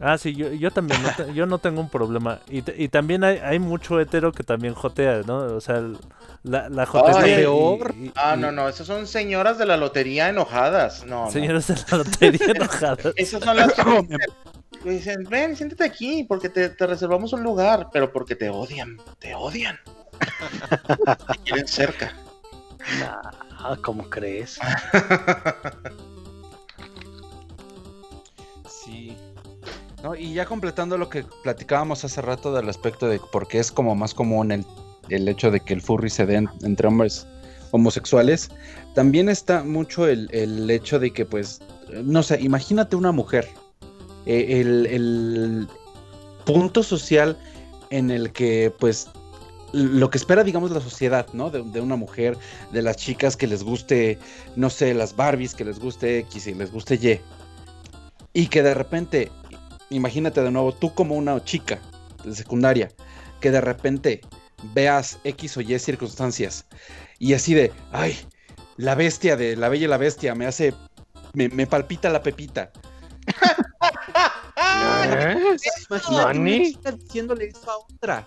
S2: Ah, sí, yo, yo también, no te- yo no tengo un problema. Y, te- y también hay, hay mucho hetero que también jotea, ¿no? O sea, el- la, la jotería... y-
S8: peor.
S2: y-
S5: Ah,
S2: y-
S5: no, no, esas son señoras de la lotería enojadas. No, no.
S2: Señores de la lotería enojadas.
S5: Esas son las que dicen, ven, siéntate aquí, porque te, te reservamos un lugar, pero porque te odian, te odian. te quieren cerca.
S3: Ah, ¿cómo crees?
S8: Y ya completando lo que platicábamos hace rato del aspecto de por qué es como más común el, el hecho de que el furry se den entre hombres homosexuales, también está mucho el, el hecho de que, pues, no sé, imagínate una mujer, eh, el, el punto social en el que, pues, lo que espera, digamos, la sociedad, ¿no? De una mujer, de las chicas que les guste, no sé, las Barbies, que les guste X y les guste Y. Y que de repente, imagínate de nuevo, tú como una chica de secundaria, que de repente veas X o Y circunstancias y así de, ay, la bestia de la bella y la bestia me hace, me, me palpita la pepita.
S3: ¿Eh?
S8: Imagínate una
S3: ¿Nani?
S8: chica diciéndole eso a otra.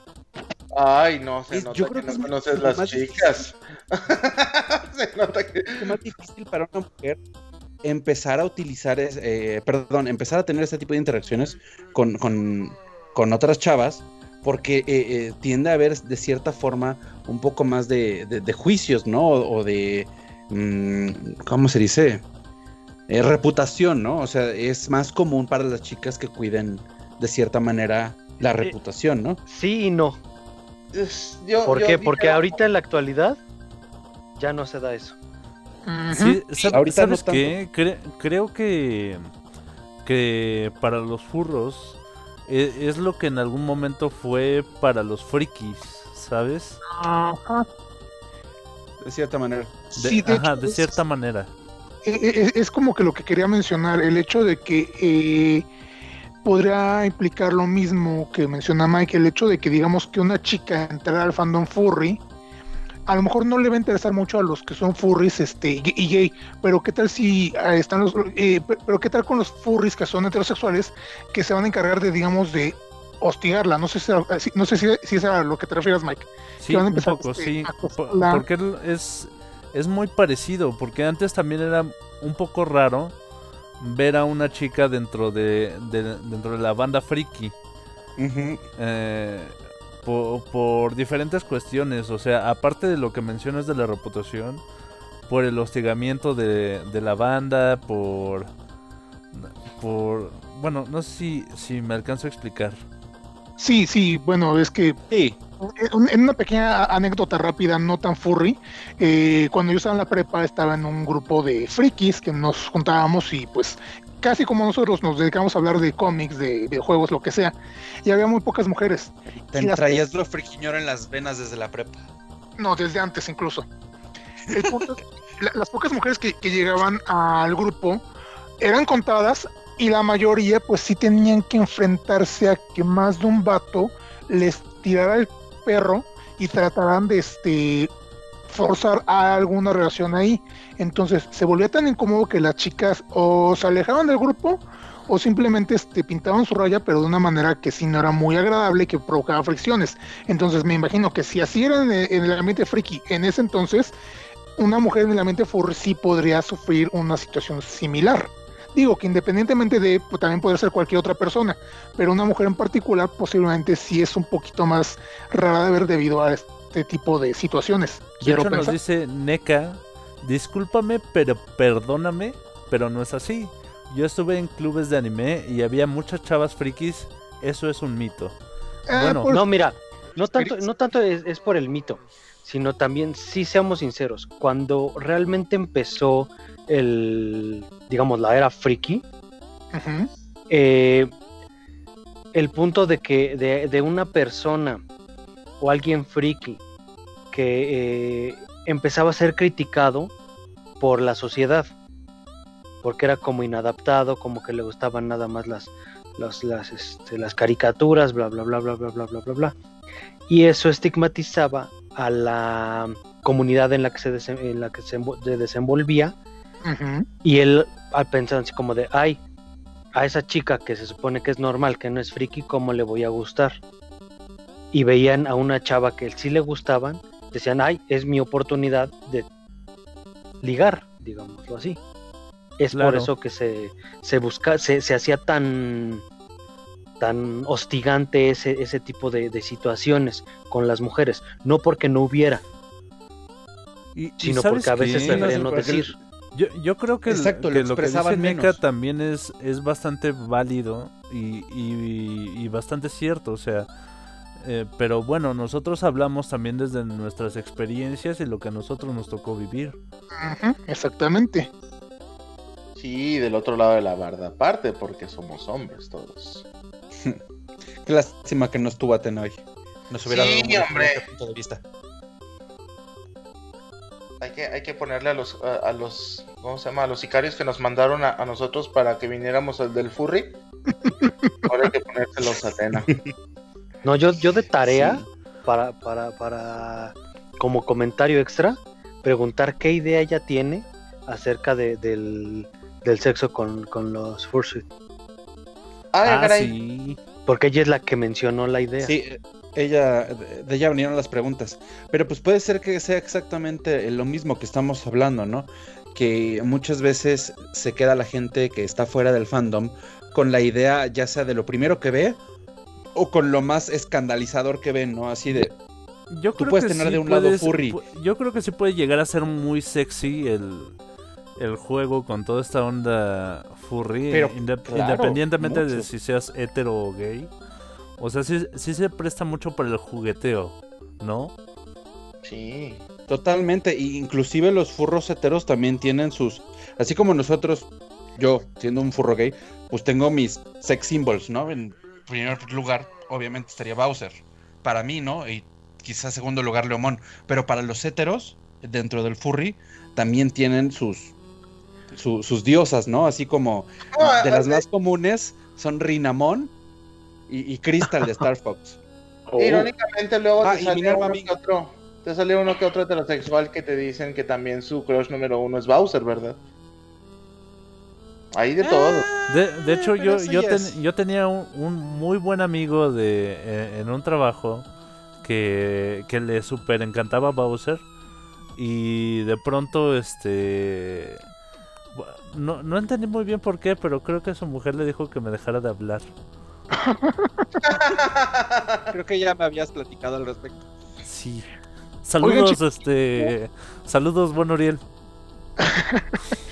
S5: Ay, no, se
S8: Es-
S5: nota
S8: yo
S5: que
S8: creo que
S5: no
S8: es
S5: conoces las chicas. se nota que...
S8: Es más difícil para una mujer empezar a utilizar, es- eh, perdón, empezar a tener este tipo de interacciones con, con- con otras chavas, porque eh, eh, tiende a haber de cierta forma un poco más de, de- de juicios, ¿no? O, o de, mm, ¿cómo se dice? Eh, reputación, ¿no? O sea, es más común para las chicas que cuiden de cierta manera la reputación, ¿no?
S3: Sí y no.
S5: yo-
S3: ¿Por
S5: yo
S3: qué? Porque ahorita en la actualidad ya no se da eso.
S2: Sí, ¿sab-
S8: Ahorita no
S2: ¿sabes qué? Cre- creo que que para los furros e- es, lo que en algún momento fue para los frikis, ¿sabes?
S1: Ajá.
S4: De cierta manera.
S2: De,
S1: Sí, de
S2: ajá,
S1: hecho,
S2: de
S1: es-
S2: cierta manera.
S1: Eh, eh, Es como que lo que quería mencionar, el hecho de que eh, podría implicar lo mismo que menciona Mike, el hecho de que digamos que una chica entrara al fandom furry, a lo mejor no le va a interesar mucho a los que son furries este, y gay, pero qué tal si ah, están los, eh, pe- pero qué tal con los furries que son heterosexuales que se van a encargar de, digamos, de hostigarla, no sé si, si- no sé si, si es a lo que te refieres, Mike.
S2: Sí,
S1: van a
S2: un poco,
S1: este,
S2: sí.
S1: a.
S2: Porque es, es muy parecido, porque antes también era un poco raro ver a una chica dentro de, de- dentro de la banda friki.
S4: Ujú.
S2: eh, po- por, diferentes cuestiones, o sea, aparte de lo que mencionas de la reputación, por el hostigamiento de, de la banda, por... por bueno, no sé si, si me alcanzo a explicar.
S1: Sí, sí, bueno, es que
S4: Sí,
S1: En en una pequeña anécdota rápida, no tan furry, eh, cuando yo estaba en la prepa estaba en un grupo de frikis que nos juntábamos y pues casi como nosotros nos dedicamos a hablar de cómics, de videojuegos, lo que sea, y había muy pocas mujeres.
S4: te traías lo friquiñor en las venas desde la prepa.
S1: No, desde antes incluso. El punto es la- las pocas mujeres que, que llegaban al grupo eran contadas y la mayoría pues sí tenían que enfrentarse a que más de un vato les tirara el perro y trataran de este forzar a alguna relación ahí. Entonces se volvía tan incómodo que las chicas o se alejaban del grupo o simplemente este, pintaban su raya, pero de una manera que sí no era muy agradable que provocaba fricciones. Entonces me imagino que si así era en el, en el ambiente friki en ese entonces, una mujer en el ambiente furry sí podría sufrir una situación similar. Digo que independientemente de, pues, también puede ser cualquier otra persona, pero una mujer en particular posiblemente sí es un poquito más rara de ver debido a este tipo de situaciones.
S2: De
S1: Quiero
S2: hecho, nos dice Neka, discúlpame, pero perdóname, pero no es así. Yo estuve en clubes de anime y había muchas chavas frikis, eso es un mito.
S1: Ah,
S2: bueno,
S1: pues,
S3: No, mira, no tanto, no tanto es, es por el mito, sino también, sí seamos sinceros, cuando realmente empezó el, digamos, la era friki, eh, el punto de que de, de una persona o alguien friki que eh, empezaba a ser criticado por la sociedad, porque era como inadaptado, como que le gustaban nada más las, las, las, este, las caricaturas, bla, bla, bla, bla, bla, bla, bla, bla, bla. Y eso estigmatizaba a la comunidad en la que se, en la que se envo- se desenvolvía y él al pensar así como de, ay, a esa chica que se supone que es normal, que no es friki, ¿cómo le voy a gustar? Y veían a una chava que sí le gustaban, decían, ay, es mi oportunidad de ligar, digámoslo así. Es por eso que se, se busca, se, se hacía tan tan hostigante ese, ese tipo de, de situaciones con las mujeres, no porque no hubiera,
S2: Y,
S3: sino
S2: ¿sabes
S3: porque a veces prefieren no
S4: el-
S3: decir.
S2: Yo, yo creo que, el-
S4: Exacto,
S2: que
S4: lo
S2: lo que dice
S4: menos.
S2: también es, es bastante válido y, y- y bastante cierto, o sea, eh, pero bueno, nosotros hablamos también desde nuestras experiencias y lo que a nosotros nos tocó vivir.
S1: Exactamente.
S5: Sí, del otro lado de la barda aparte, porque somos hombres todos.
S4: Qué lástima que no estuvo Atena hoy. Nos hubiera
S5: Sí,
S4: dado un punto de vista.
S5: Hay que, hay que ponerle a los, a, a los, ¿cómo se llama? A los sicarios que nos mandaron a, a nosotros para que viniéramos al del furry. Ahora hay que ponérselos a Atena.
S3: No, yo, yo de tarea,
S4: Sí.
S3: para, para, para, como comentario extra, preguntar qué idea ella tiene acerca de, del, del sexo con, con los fursuit.
S2: Ah,
S5: caray.
S2: sí.
S3: Porque ella es la que mencionó la idea.
S4: Sí, ella, de de ella vinieron las preguntas. Pero pues puede ser que sea exactamente lo mismo que estamos hablando, ¿no? Que muchas veces se queda la gente que está fuera del fandom con la idea ya sea de lo primero que ve o con lo más escandalizador que ven, ¿no? Así de,
S2: Yo
S4: Tú
S2: creo
S4: puedes
S2: que
S4: tener
S2: sí
S4: de un lado furry.
S2: Yo creo que sí puede llegar a ser muy sexy el, el juego con toda esta onda furry,
S4: Pero,
S2: eh, inde-
S4: claro,
S2: independientemente de si seas hetero o gay. O sea, sí, sí se presta mucho para el jugueteo, ¿no?
S5: Sí.
S4: Totalmente, y inclusive los furros heteros también tienen sus, así como nosotros
S8: yo, siendo un furro gay, pues tengo mis sex symbols, ¿no? En primer lugar, obviamente estaría Bowser. Para mí, ¿no? Y quizás segundo lugar Leomón. Pero para los héteros, dentro del furry, también tienen sus, su- sus diosas, ¿no? Así como de las más comunes son Rinamon y, y Crystal de Star Fox.
S5: Irónicamente, luego
S8: Ah,
S5: te
S8: Minerva
S5: uno que otro. Te sale uno que otro heterosexual que te dicen que también su crush número uno es Bowser, ¿verdad? Hay de todo.
S2: De, de hecho, yo, yo, ten- yo tenía un, un muy buen amigo de, eh, en un trabajo que, que le super encantaba Bowser. Y de pronto, este. No, no entendí muy bien por qué, pero creo que su mujer le dijo que me dejara de hablar.
S8: Creo que ya me habías platicado al respecto.
S2: Sí. Saludos, este. Saludos, buen Uriel.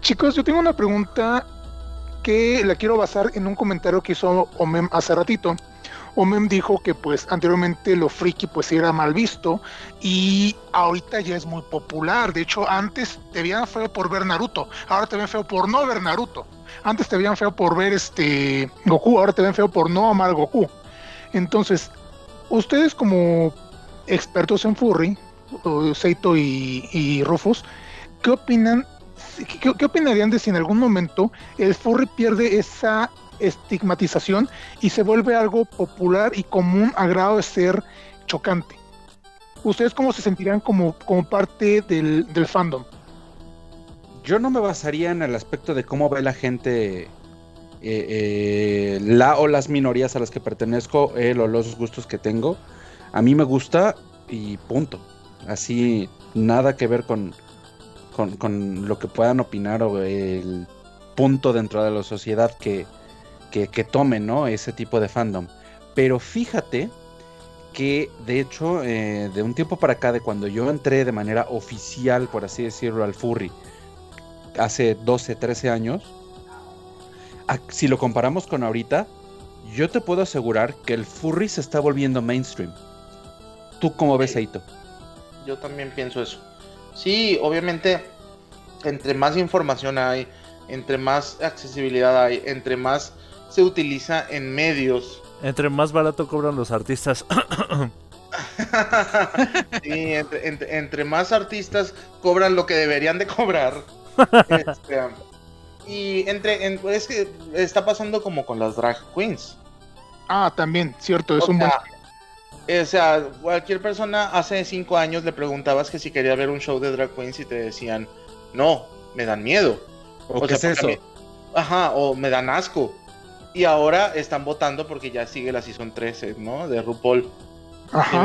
S1: Chicos, yo tengo una pregunta que la quiero basar en un comentario que hizo Omem hace ratito. Omem dijo que pues anteriormente lo friki pues era mal visto y ahorita ya es muy popular. De hecho, antes te veían feo por ver Naruto, ahora te ven feo por no ver Naruto. Antes te veían feo por ver este Goku, ahora te ven feo por no amar Goku. Entonces, ustedes como expertos en furry, Seito y, y Rufus, ¿qué opinan ¿Qué, opinarían de si en algún momento el furry pierde esa estigmatización y se vuelve algo popular y común a grado de ser chocante? ¿Ustedes cómo se sentirían como, como parte del, fandom?
S8: Yo no me basaría en el aspecto de cómo ve la gente, eh, eh, la o las minorías a las que pertenezco, el o los gustos que tengo. A mí me gusta y punto. Así, nada que ver con, con, con lo que puedan opinar o el punto dentro de la sociedad que, que, que tome, ¿no? Ese tipo de fandom. Pero fíjate que, de hecho, eh, de un tiempo para acá, de cuando yo entré de manera oficial, por así decirlo, al furry, hace 12, 13 años, a- si lo comparamos con ahorita, yo te puedo asegurar que el furry se está volviendo mainstream. ¿Tú cómo ves, Aito?
S5: Yo también pienso eso. Sí, obviamente, entre más información hay, entre más accesibilidad hay, entre más se utiliza en medios.
S2: Entre más barato cobran los artistas.
S5: Sí, entre, entre- entre más artistas cobran lo que deberían de cobrar. este, y entre, en- es que está pasando como con las drag queens.
S1: Ah, también, cierto, es
S5: O
S1: un buen...
S5: sea, o sea, cualquier persona hace cinco años le preguntabas que si quería ver un show de drag queens y te decían, no, me dan miedo.
S8: ¿O
S5: O
S8: qué
S5: sea,
S8: es eso?
S5: me- Ajá, o me dan asco. Y ahora están votando porque ya sigue la season 13, ¿no? De RuPaul. ¿Sí me
S1: Ajá.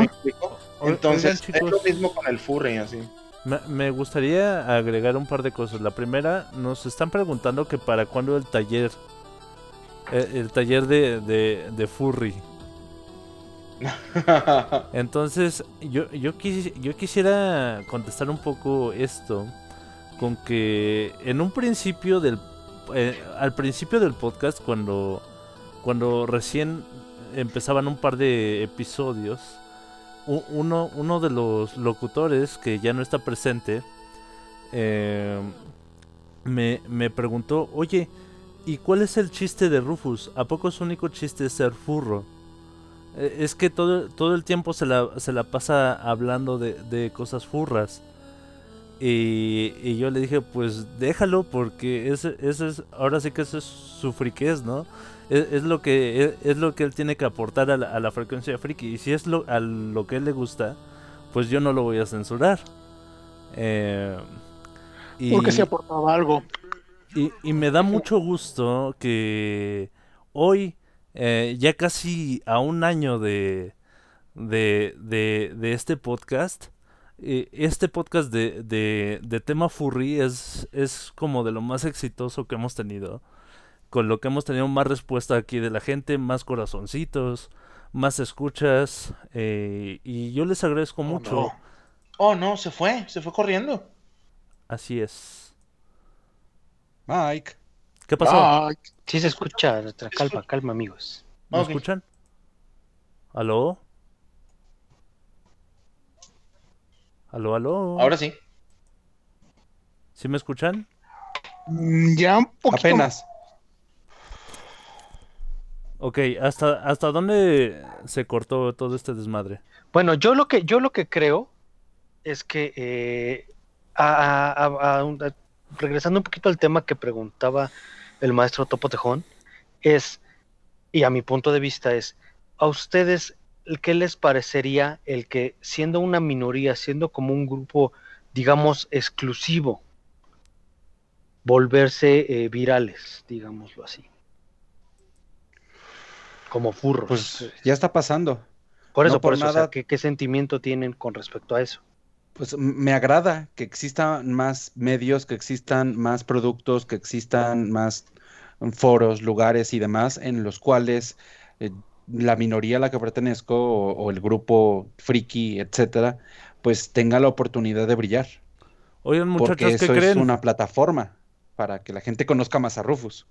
S2: Oigan,
S5: Entonces,
S2: chicos.
S5: es lo mismo con el furry, así.
S2: Me, me gustaría agregar un par de cosas. La primera, nos están preguntando que para cuándo el taller. eh, El, taller de, de, de furry. Entonces, yo, yo, quisi- yo quisiera contestar un poco esto. Con que en un principio del. eh, al principio del podcast, cuando. Cuando recién empezaban un par de episodios. Uno, uno de los locutores que ya no está presente. eh, me, me preguntó, oye, ¿y cuál es el chiste de Rufus? ¿A poco su único chiste es ser furro? Eh, Es que todo, todo el tiempo se la, se la pasa hablando de, de cosas furras. Y, y yo le dije, pues déjalo porque ese, ese es, ahora sí que eso es su friquez, ¿no? Es, es lo que es, es lo que él tiene que aportar a la, a la frecuencia friki. Y si es lo, a lo que él le gusta, pues yo no lo voy a censurar. Eh, y-
S1: Porque se aportaba algo.
S2: y, y me da mucho gusto que hoy, eh, ya casi a un año de, de, de, de este podcast, eh, este podcast de, de, de tema furry es, es como de lo más exitoso que hemos tenido. Con lo que hemos tenido más respuesta aquí de la gente, más corazoncitos, más escuchas. eh, y yo les agradezco mucho.
S1: no.
S5: Oh, no, se fue, se fue corriendo.
S2: Así es.
S8: Mike.
S2: ¿Qué pasó?
S1: Ay,
S3: Sí se escucha, calma, calma, amigos.
S2: ¿Me escuchan? ¿Aló? ¿Aló, aló?
S5: Ahora sí.
S2: ¿Sí me escuchan?
S1: Mm, Ya un poquito.
S8: Apenas.
S2: Ok, ¿hasta, ¿hasta dónde se cortó todo este desmadre?
S3: Bueno, yo lo que, yo lo que creo es que eh, a- a- a- a un- a- regresando un poquito al tema que preguntaba el maestro Topo Tejón, es, y a mi punto de vista es, a ustedes, ¿qué les parecería el que siendo una minoría, siendo como un grupo, digamos, exclusivo, volverse eh, virales, digámoslo así? Como furros.
S8: Pues ya está pasando.
S3: por eso,
S8: no
S3: por,
S8: por
S3: eso, o sea,
S8: nada-
S3: ¿qué, qué sentimiento tienen con respecto a eso?
S8: Pues me agrada que existan más medios, que existan más productos, que existan más foros, lugares y demás en los cuales eh, la minoría a la que pertenezco o, o el grupo friki, etcétera, pues tenga la oportunidad de brillar.
S2: Oigan,
S8: Porque
S2: muchachos, ¿qué
S8: eso es
S2: creen?
S8: una plataforma para que la gente conozca más a Rufus.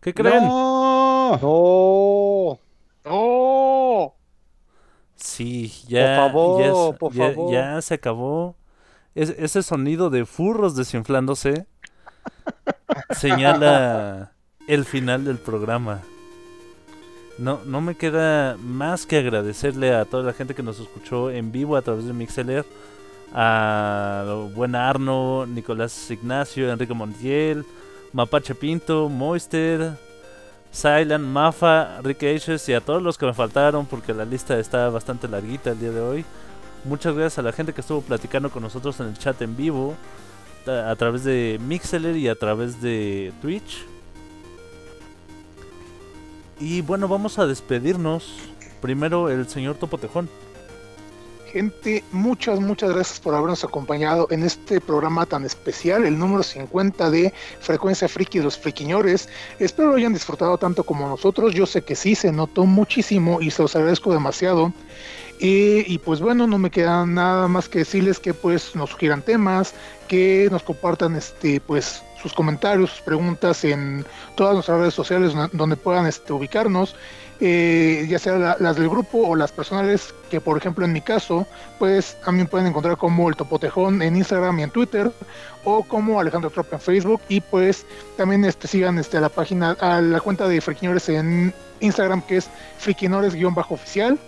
S2: ¿Qué creen?
S8: ¡No!
S3: ¡No!
S1: ¡Oh!
S2: Sí, ya,
S3: favor,
S2: ya,
S3: por
S2: ya-
S3: favor.
S2: ya se acabó. Es- ese sonido de furros desinflándose señala el final del programa. No, no me queda más que agradecerle a toda la gente que nos escuchó en vivo a través de Mixeler, a buen Arno, Nicolás Ignacio, Enrique Montiel, Mapache Pinto, Moister, Silent, Mafa, Rick Ages y a todos los que me faltaron porque la lista está bastante larguita el día de hoy. Muchas gracias a la gente que estuvo platicando con nosotros en el chat en vivo, a, través de Mixeler y a través de Twitch. Y bueno, vamos a despedirnos. Primero el señor Topotejón.
S1: Gente, muchas, muchas gracias por habernos acompañado en este programa tan especial, el número 50 de Frecuencia Friki de los Friquiñores. Espero lo hayan disfrutado tanto como nosotros. Yo sé que sí, se notó muchísimo y se los agradezco demasiado. Y pues bueno, no me queda nada más que decirles que pues nos sugieran temas, que nos compartan este pues sus comentarios, sus preguntas en todas nuestras redes sociales donde puedan este, ubicarnos, eh, ya sea la- las del grupo o las personales, que por ejemplo en mi caso, pues a mí me pueden encontrar como el Topotejón en Instagram y en Twitter, o como Alejandro Trop en Facebook, y pues también este, sigan este, a la página, a la cuenta de Friquiñores en Instagram, que es friquinores-oficial.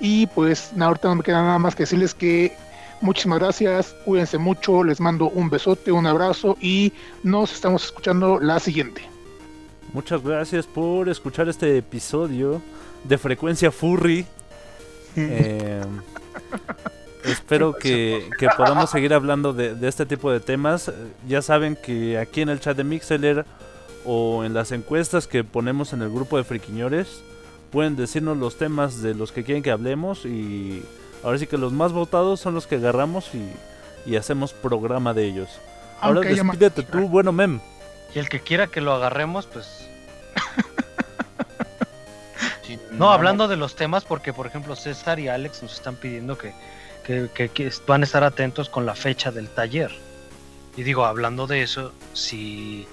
S1: Y pues ahorita no me queda nada más que decirles que muchísimas gracias, cuídense mucho, les mando un besote, un abrazo y nos estamos escuchando la siguiente.
S2: Muchas gracias por escuchar este episodio de Frecuencia Furry. Eh, espero que, que podamos seguir hablando de, de este tipo de temas. Ya saben que aquí en el chat de Mixeler o en las encuestas que ponemos en el grupo de Friquiñores pueden decirnos los temas de los que quieren que hablemos y ahora sí que los más votados son los que agarramos y, y hacemos programa de ellos. Ahora
S1: más-
S2: despídete tú, bueno mem.
S3: Y el que quiera que lo agarremos, pues.
S5: Sí,
S3: No, hablando de los temas, porque por ejemplo César y Alex nos están pidiendo que, que- que- que van a estar atentos con la fecha del taller. Y digo, hablando de eso, si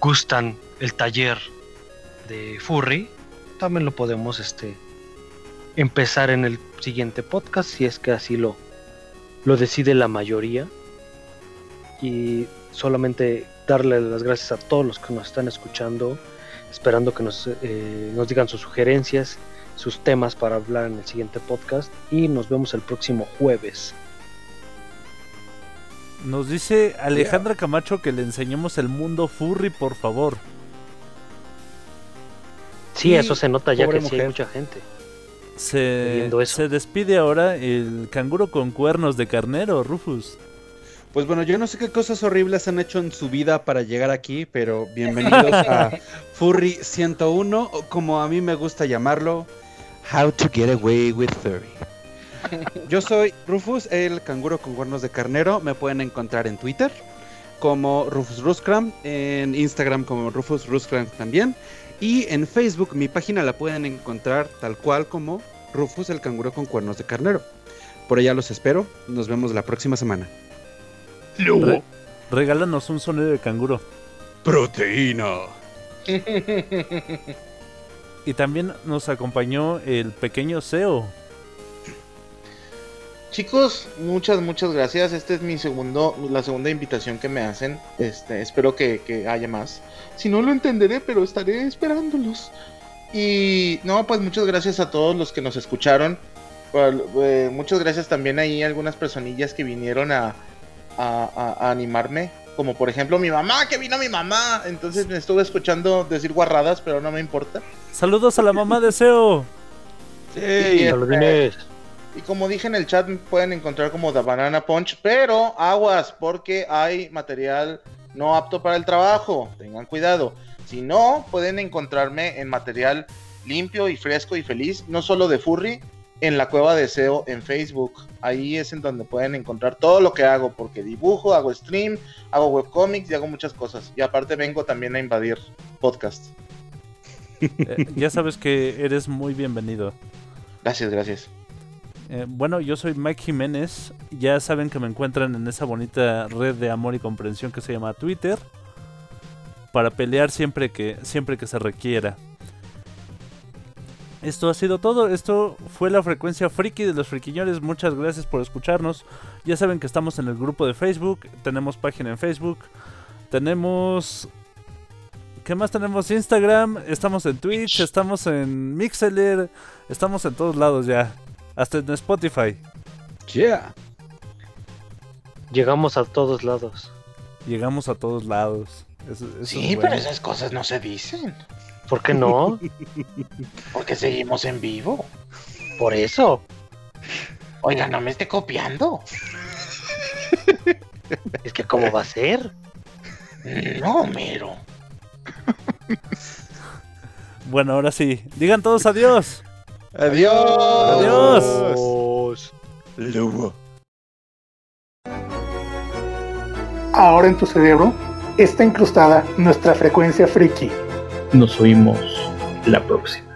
S3: gustan el taller de Furry, también lo podemos este, empezar en el siguiente podcast, si es que así lo, lo decide la mayoría. Y solamente darle las gracias a todos los que nos están escuchando, esperando que nos, eh, nos digan sus sugerencias, sus temas para hablar en el siguiente podcast. Y nos vemos el próximo jueves.
S2: Nos dice Alejandra Camacho que le enseñemos el mundo furry, por favor.
S3: Sí,
S8: Y
S3: eso se nota ya que sí hay mucha gente.
S2: Se, se despide ahora el canguro con cuernos de carnero, Rufus.
S8: Pues bueno, yo no sé qué cosas horribles han hecho en su vida para llegar aquí, pero bienvenidos a Furry 101, o como a mí me gusta llamarlo, How to Get Away with Furry. Yo soy Rufus, el canguro con cuernos de carnero. Me pueden encontrar en Twitter como Rufus Ruskram, en Instagram como Rufus Ruskram también. Y en Facebook mi página la pueden encontrar tal cual como Rufus el canguro con cuernos de carnero. Por allá los espero. Nos vemos la próxima semana.
S2: Re- regálanos un sonido de canguro.
S8: Proteína.
S2: Y también nos acompañó el pequeño Seo.
S5: Chicos, muchas, muchas gracias. Este es mi segundo, la segunda invitación que me hacen. Este, espero que, que haya más. Si no lo entenderé, pero estaré esperándolos. Y no, pues muchas gracias a todos los que nos escucharon. Well, eh, muchas gracias también ahí a algunas personillas que vinieron a, a- a- a animarme. Como por ejemplo mi mamá, que vino mi mamá. Entonces me estuve escuchando decir guarradas, pero no me importa.
S2: Saludos a la mamá de Seo.
S5: Y, este, y como dije en el chat, me pueden encontrar como The Banana Punch, pero aguas, porque hay material no apto para el trabajo. Tengan cuidado. Si no, pueden encontrarme en material limpio y fresco y feliz, no solo de Furry, en la cueva de SEO en Facebook. Ahí es en donde pueden encontrar todo lo que hago, porque dibujo, hago stream, hago webcomics y hago muchas cosas. Y aparte vengo también a invadir podcast.
S2: Eh, ya sabes que eres muy bienvenido.
S5: Gracias, gracias.
S2: Eh, bueno, yo soy Mike Jiménez. Ya saben que me encuentran en esa bonita red de amor y comprensión que se llama Twitter. Para pelear siempre que, siempre que se requiera. Esto ha sido todo. Esto fue la frecuencia friki de los friquiñores. Muchas gracias por escucharnos. Ya saben que estamos en el grupo de Facebook. Tenemos página en Facebook. Tenemos. ¿Qué más tenemos? Instagram. Estamos en Twitch. Estamos en Mixeler. Estamos en todos lados ya. Hasta en Spotify.
S8: Yeah.
S3: Llegamos a todos lados.
S2: Llegamos a todos lados. Eso- eso es
S5: Sí,
S2: bueno.
S5: pero esas cosas no se dicen.
S3: ¿Por qué no?
S5: Porque seguimos en vivo.
S3: Por eso.
S5: Oiga, no me esté copiando.
S3: Es que cómo va a ser.
S5: No, mero.
S2: Bueno, ahora sí. Digan todos adiós.
S8: Adiós.
S2: Adiós.
S8: Luego.
S1: Ahora en tu cerebro está incrustada nuestra frecuencia friki.
S9: Nos oímos la próxima.「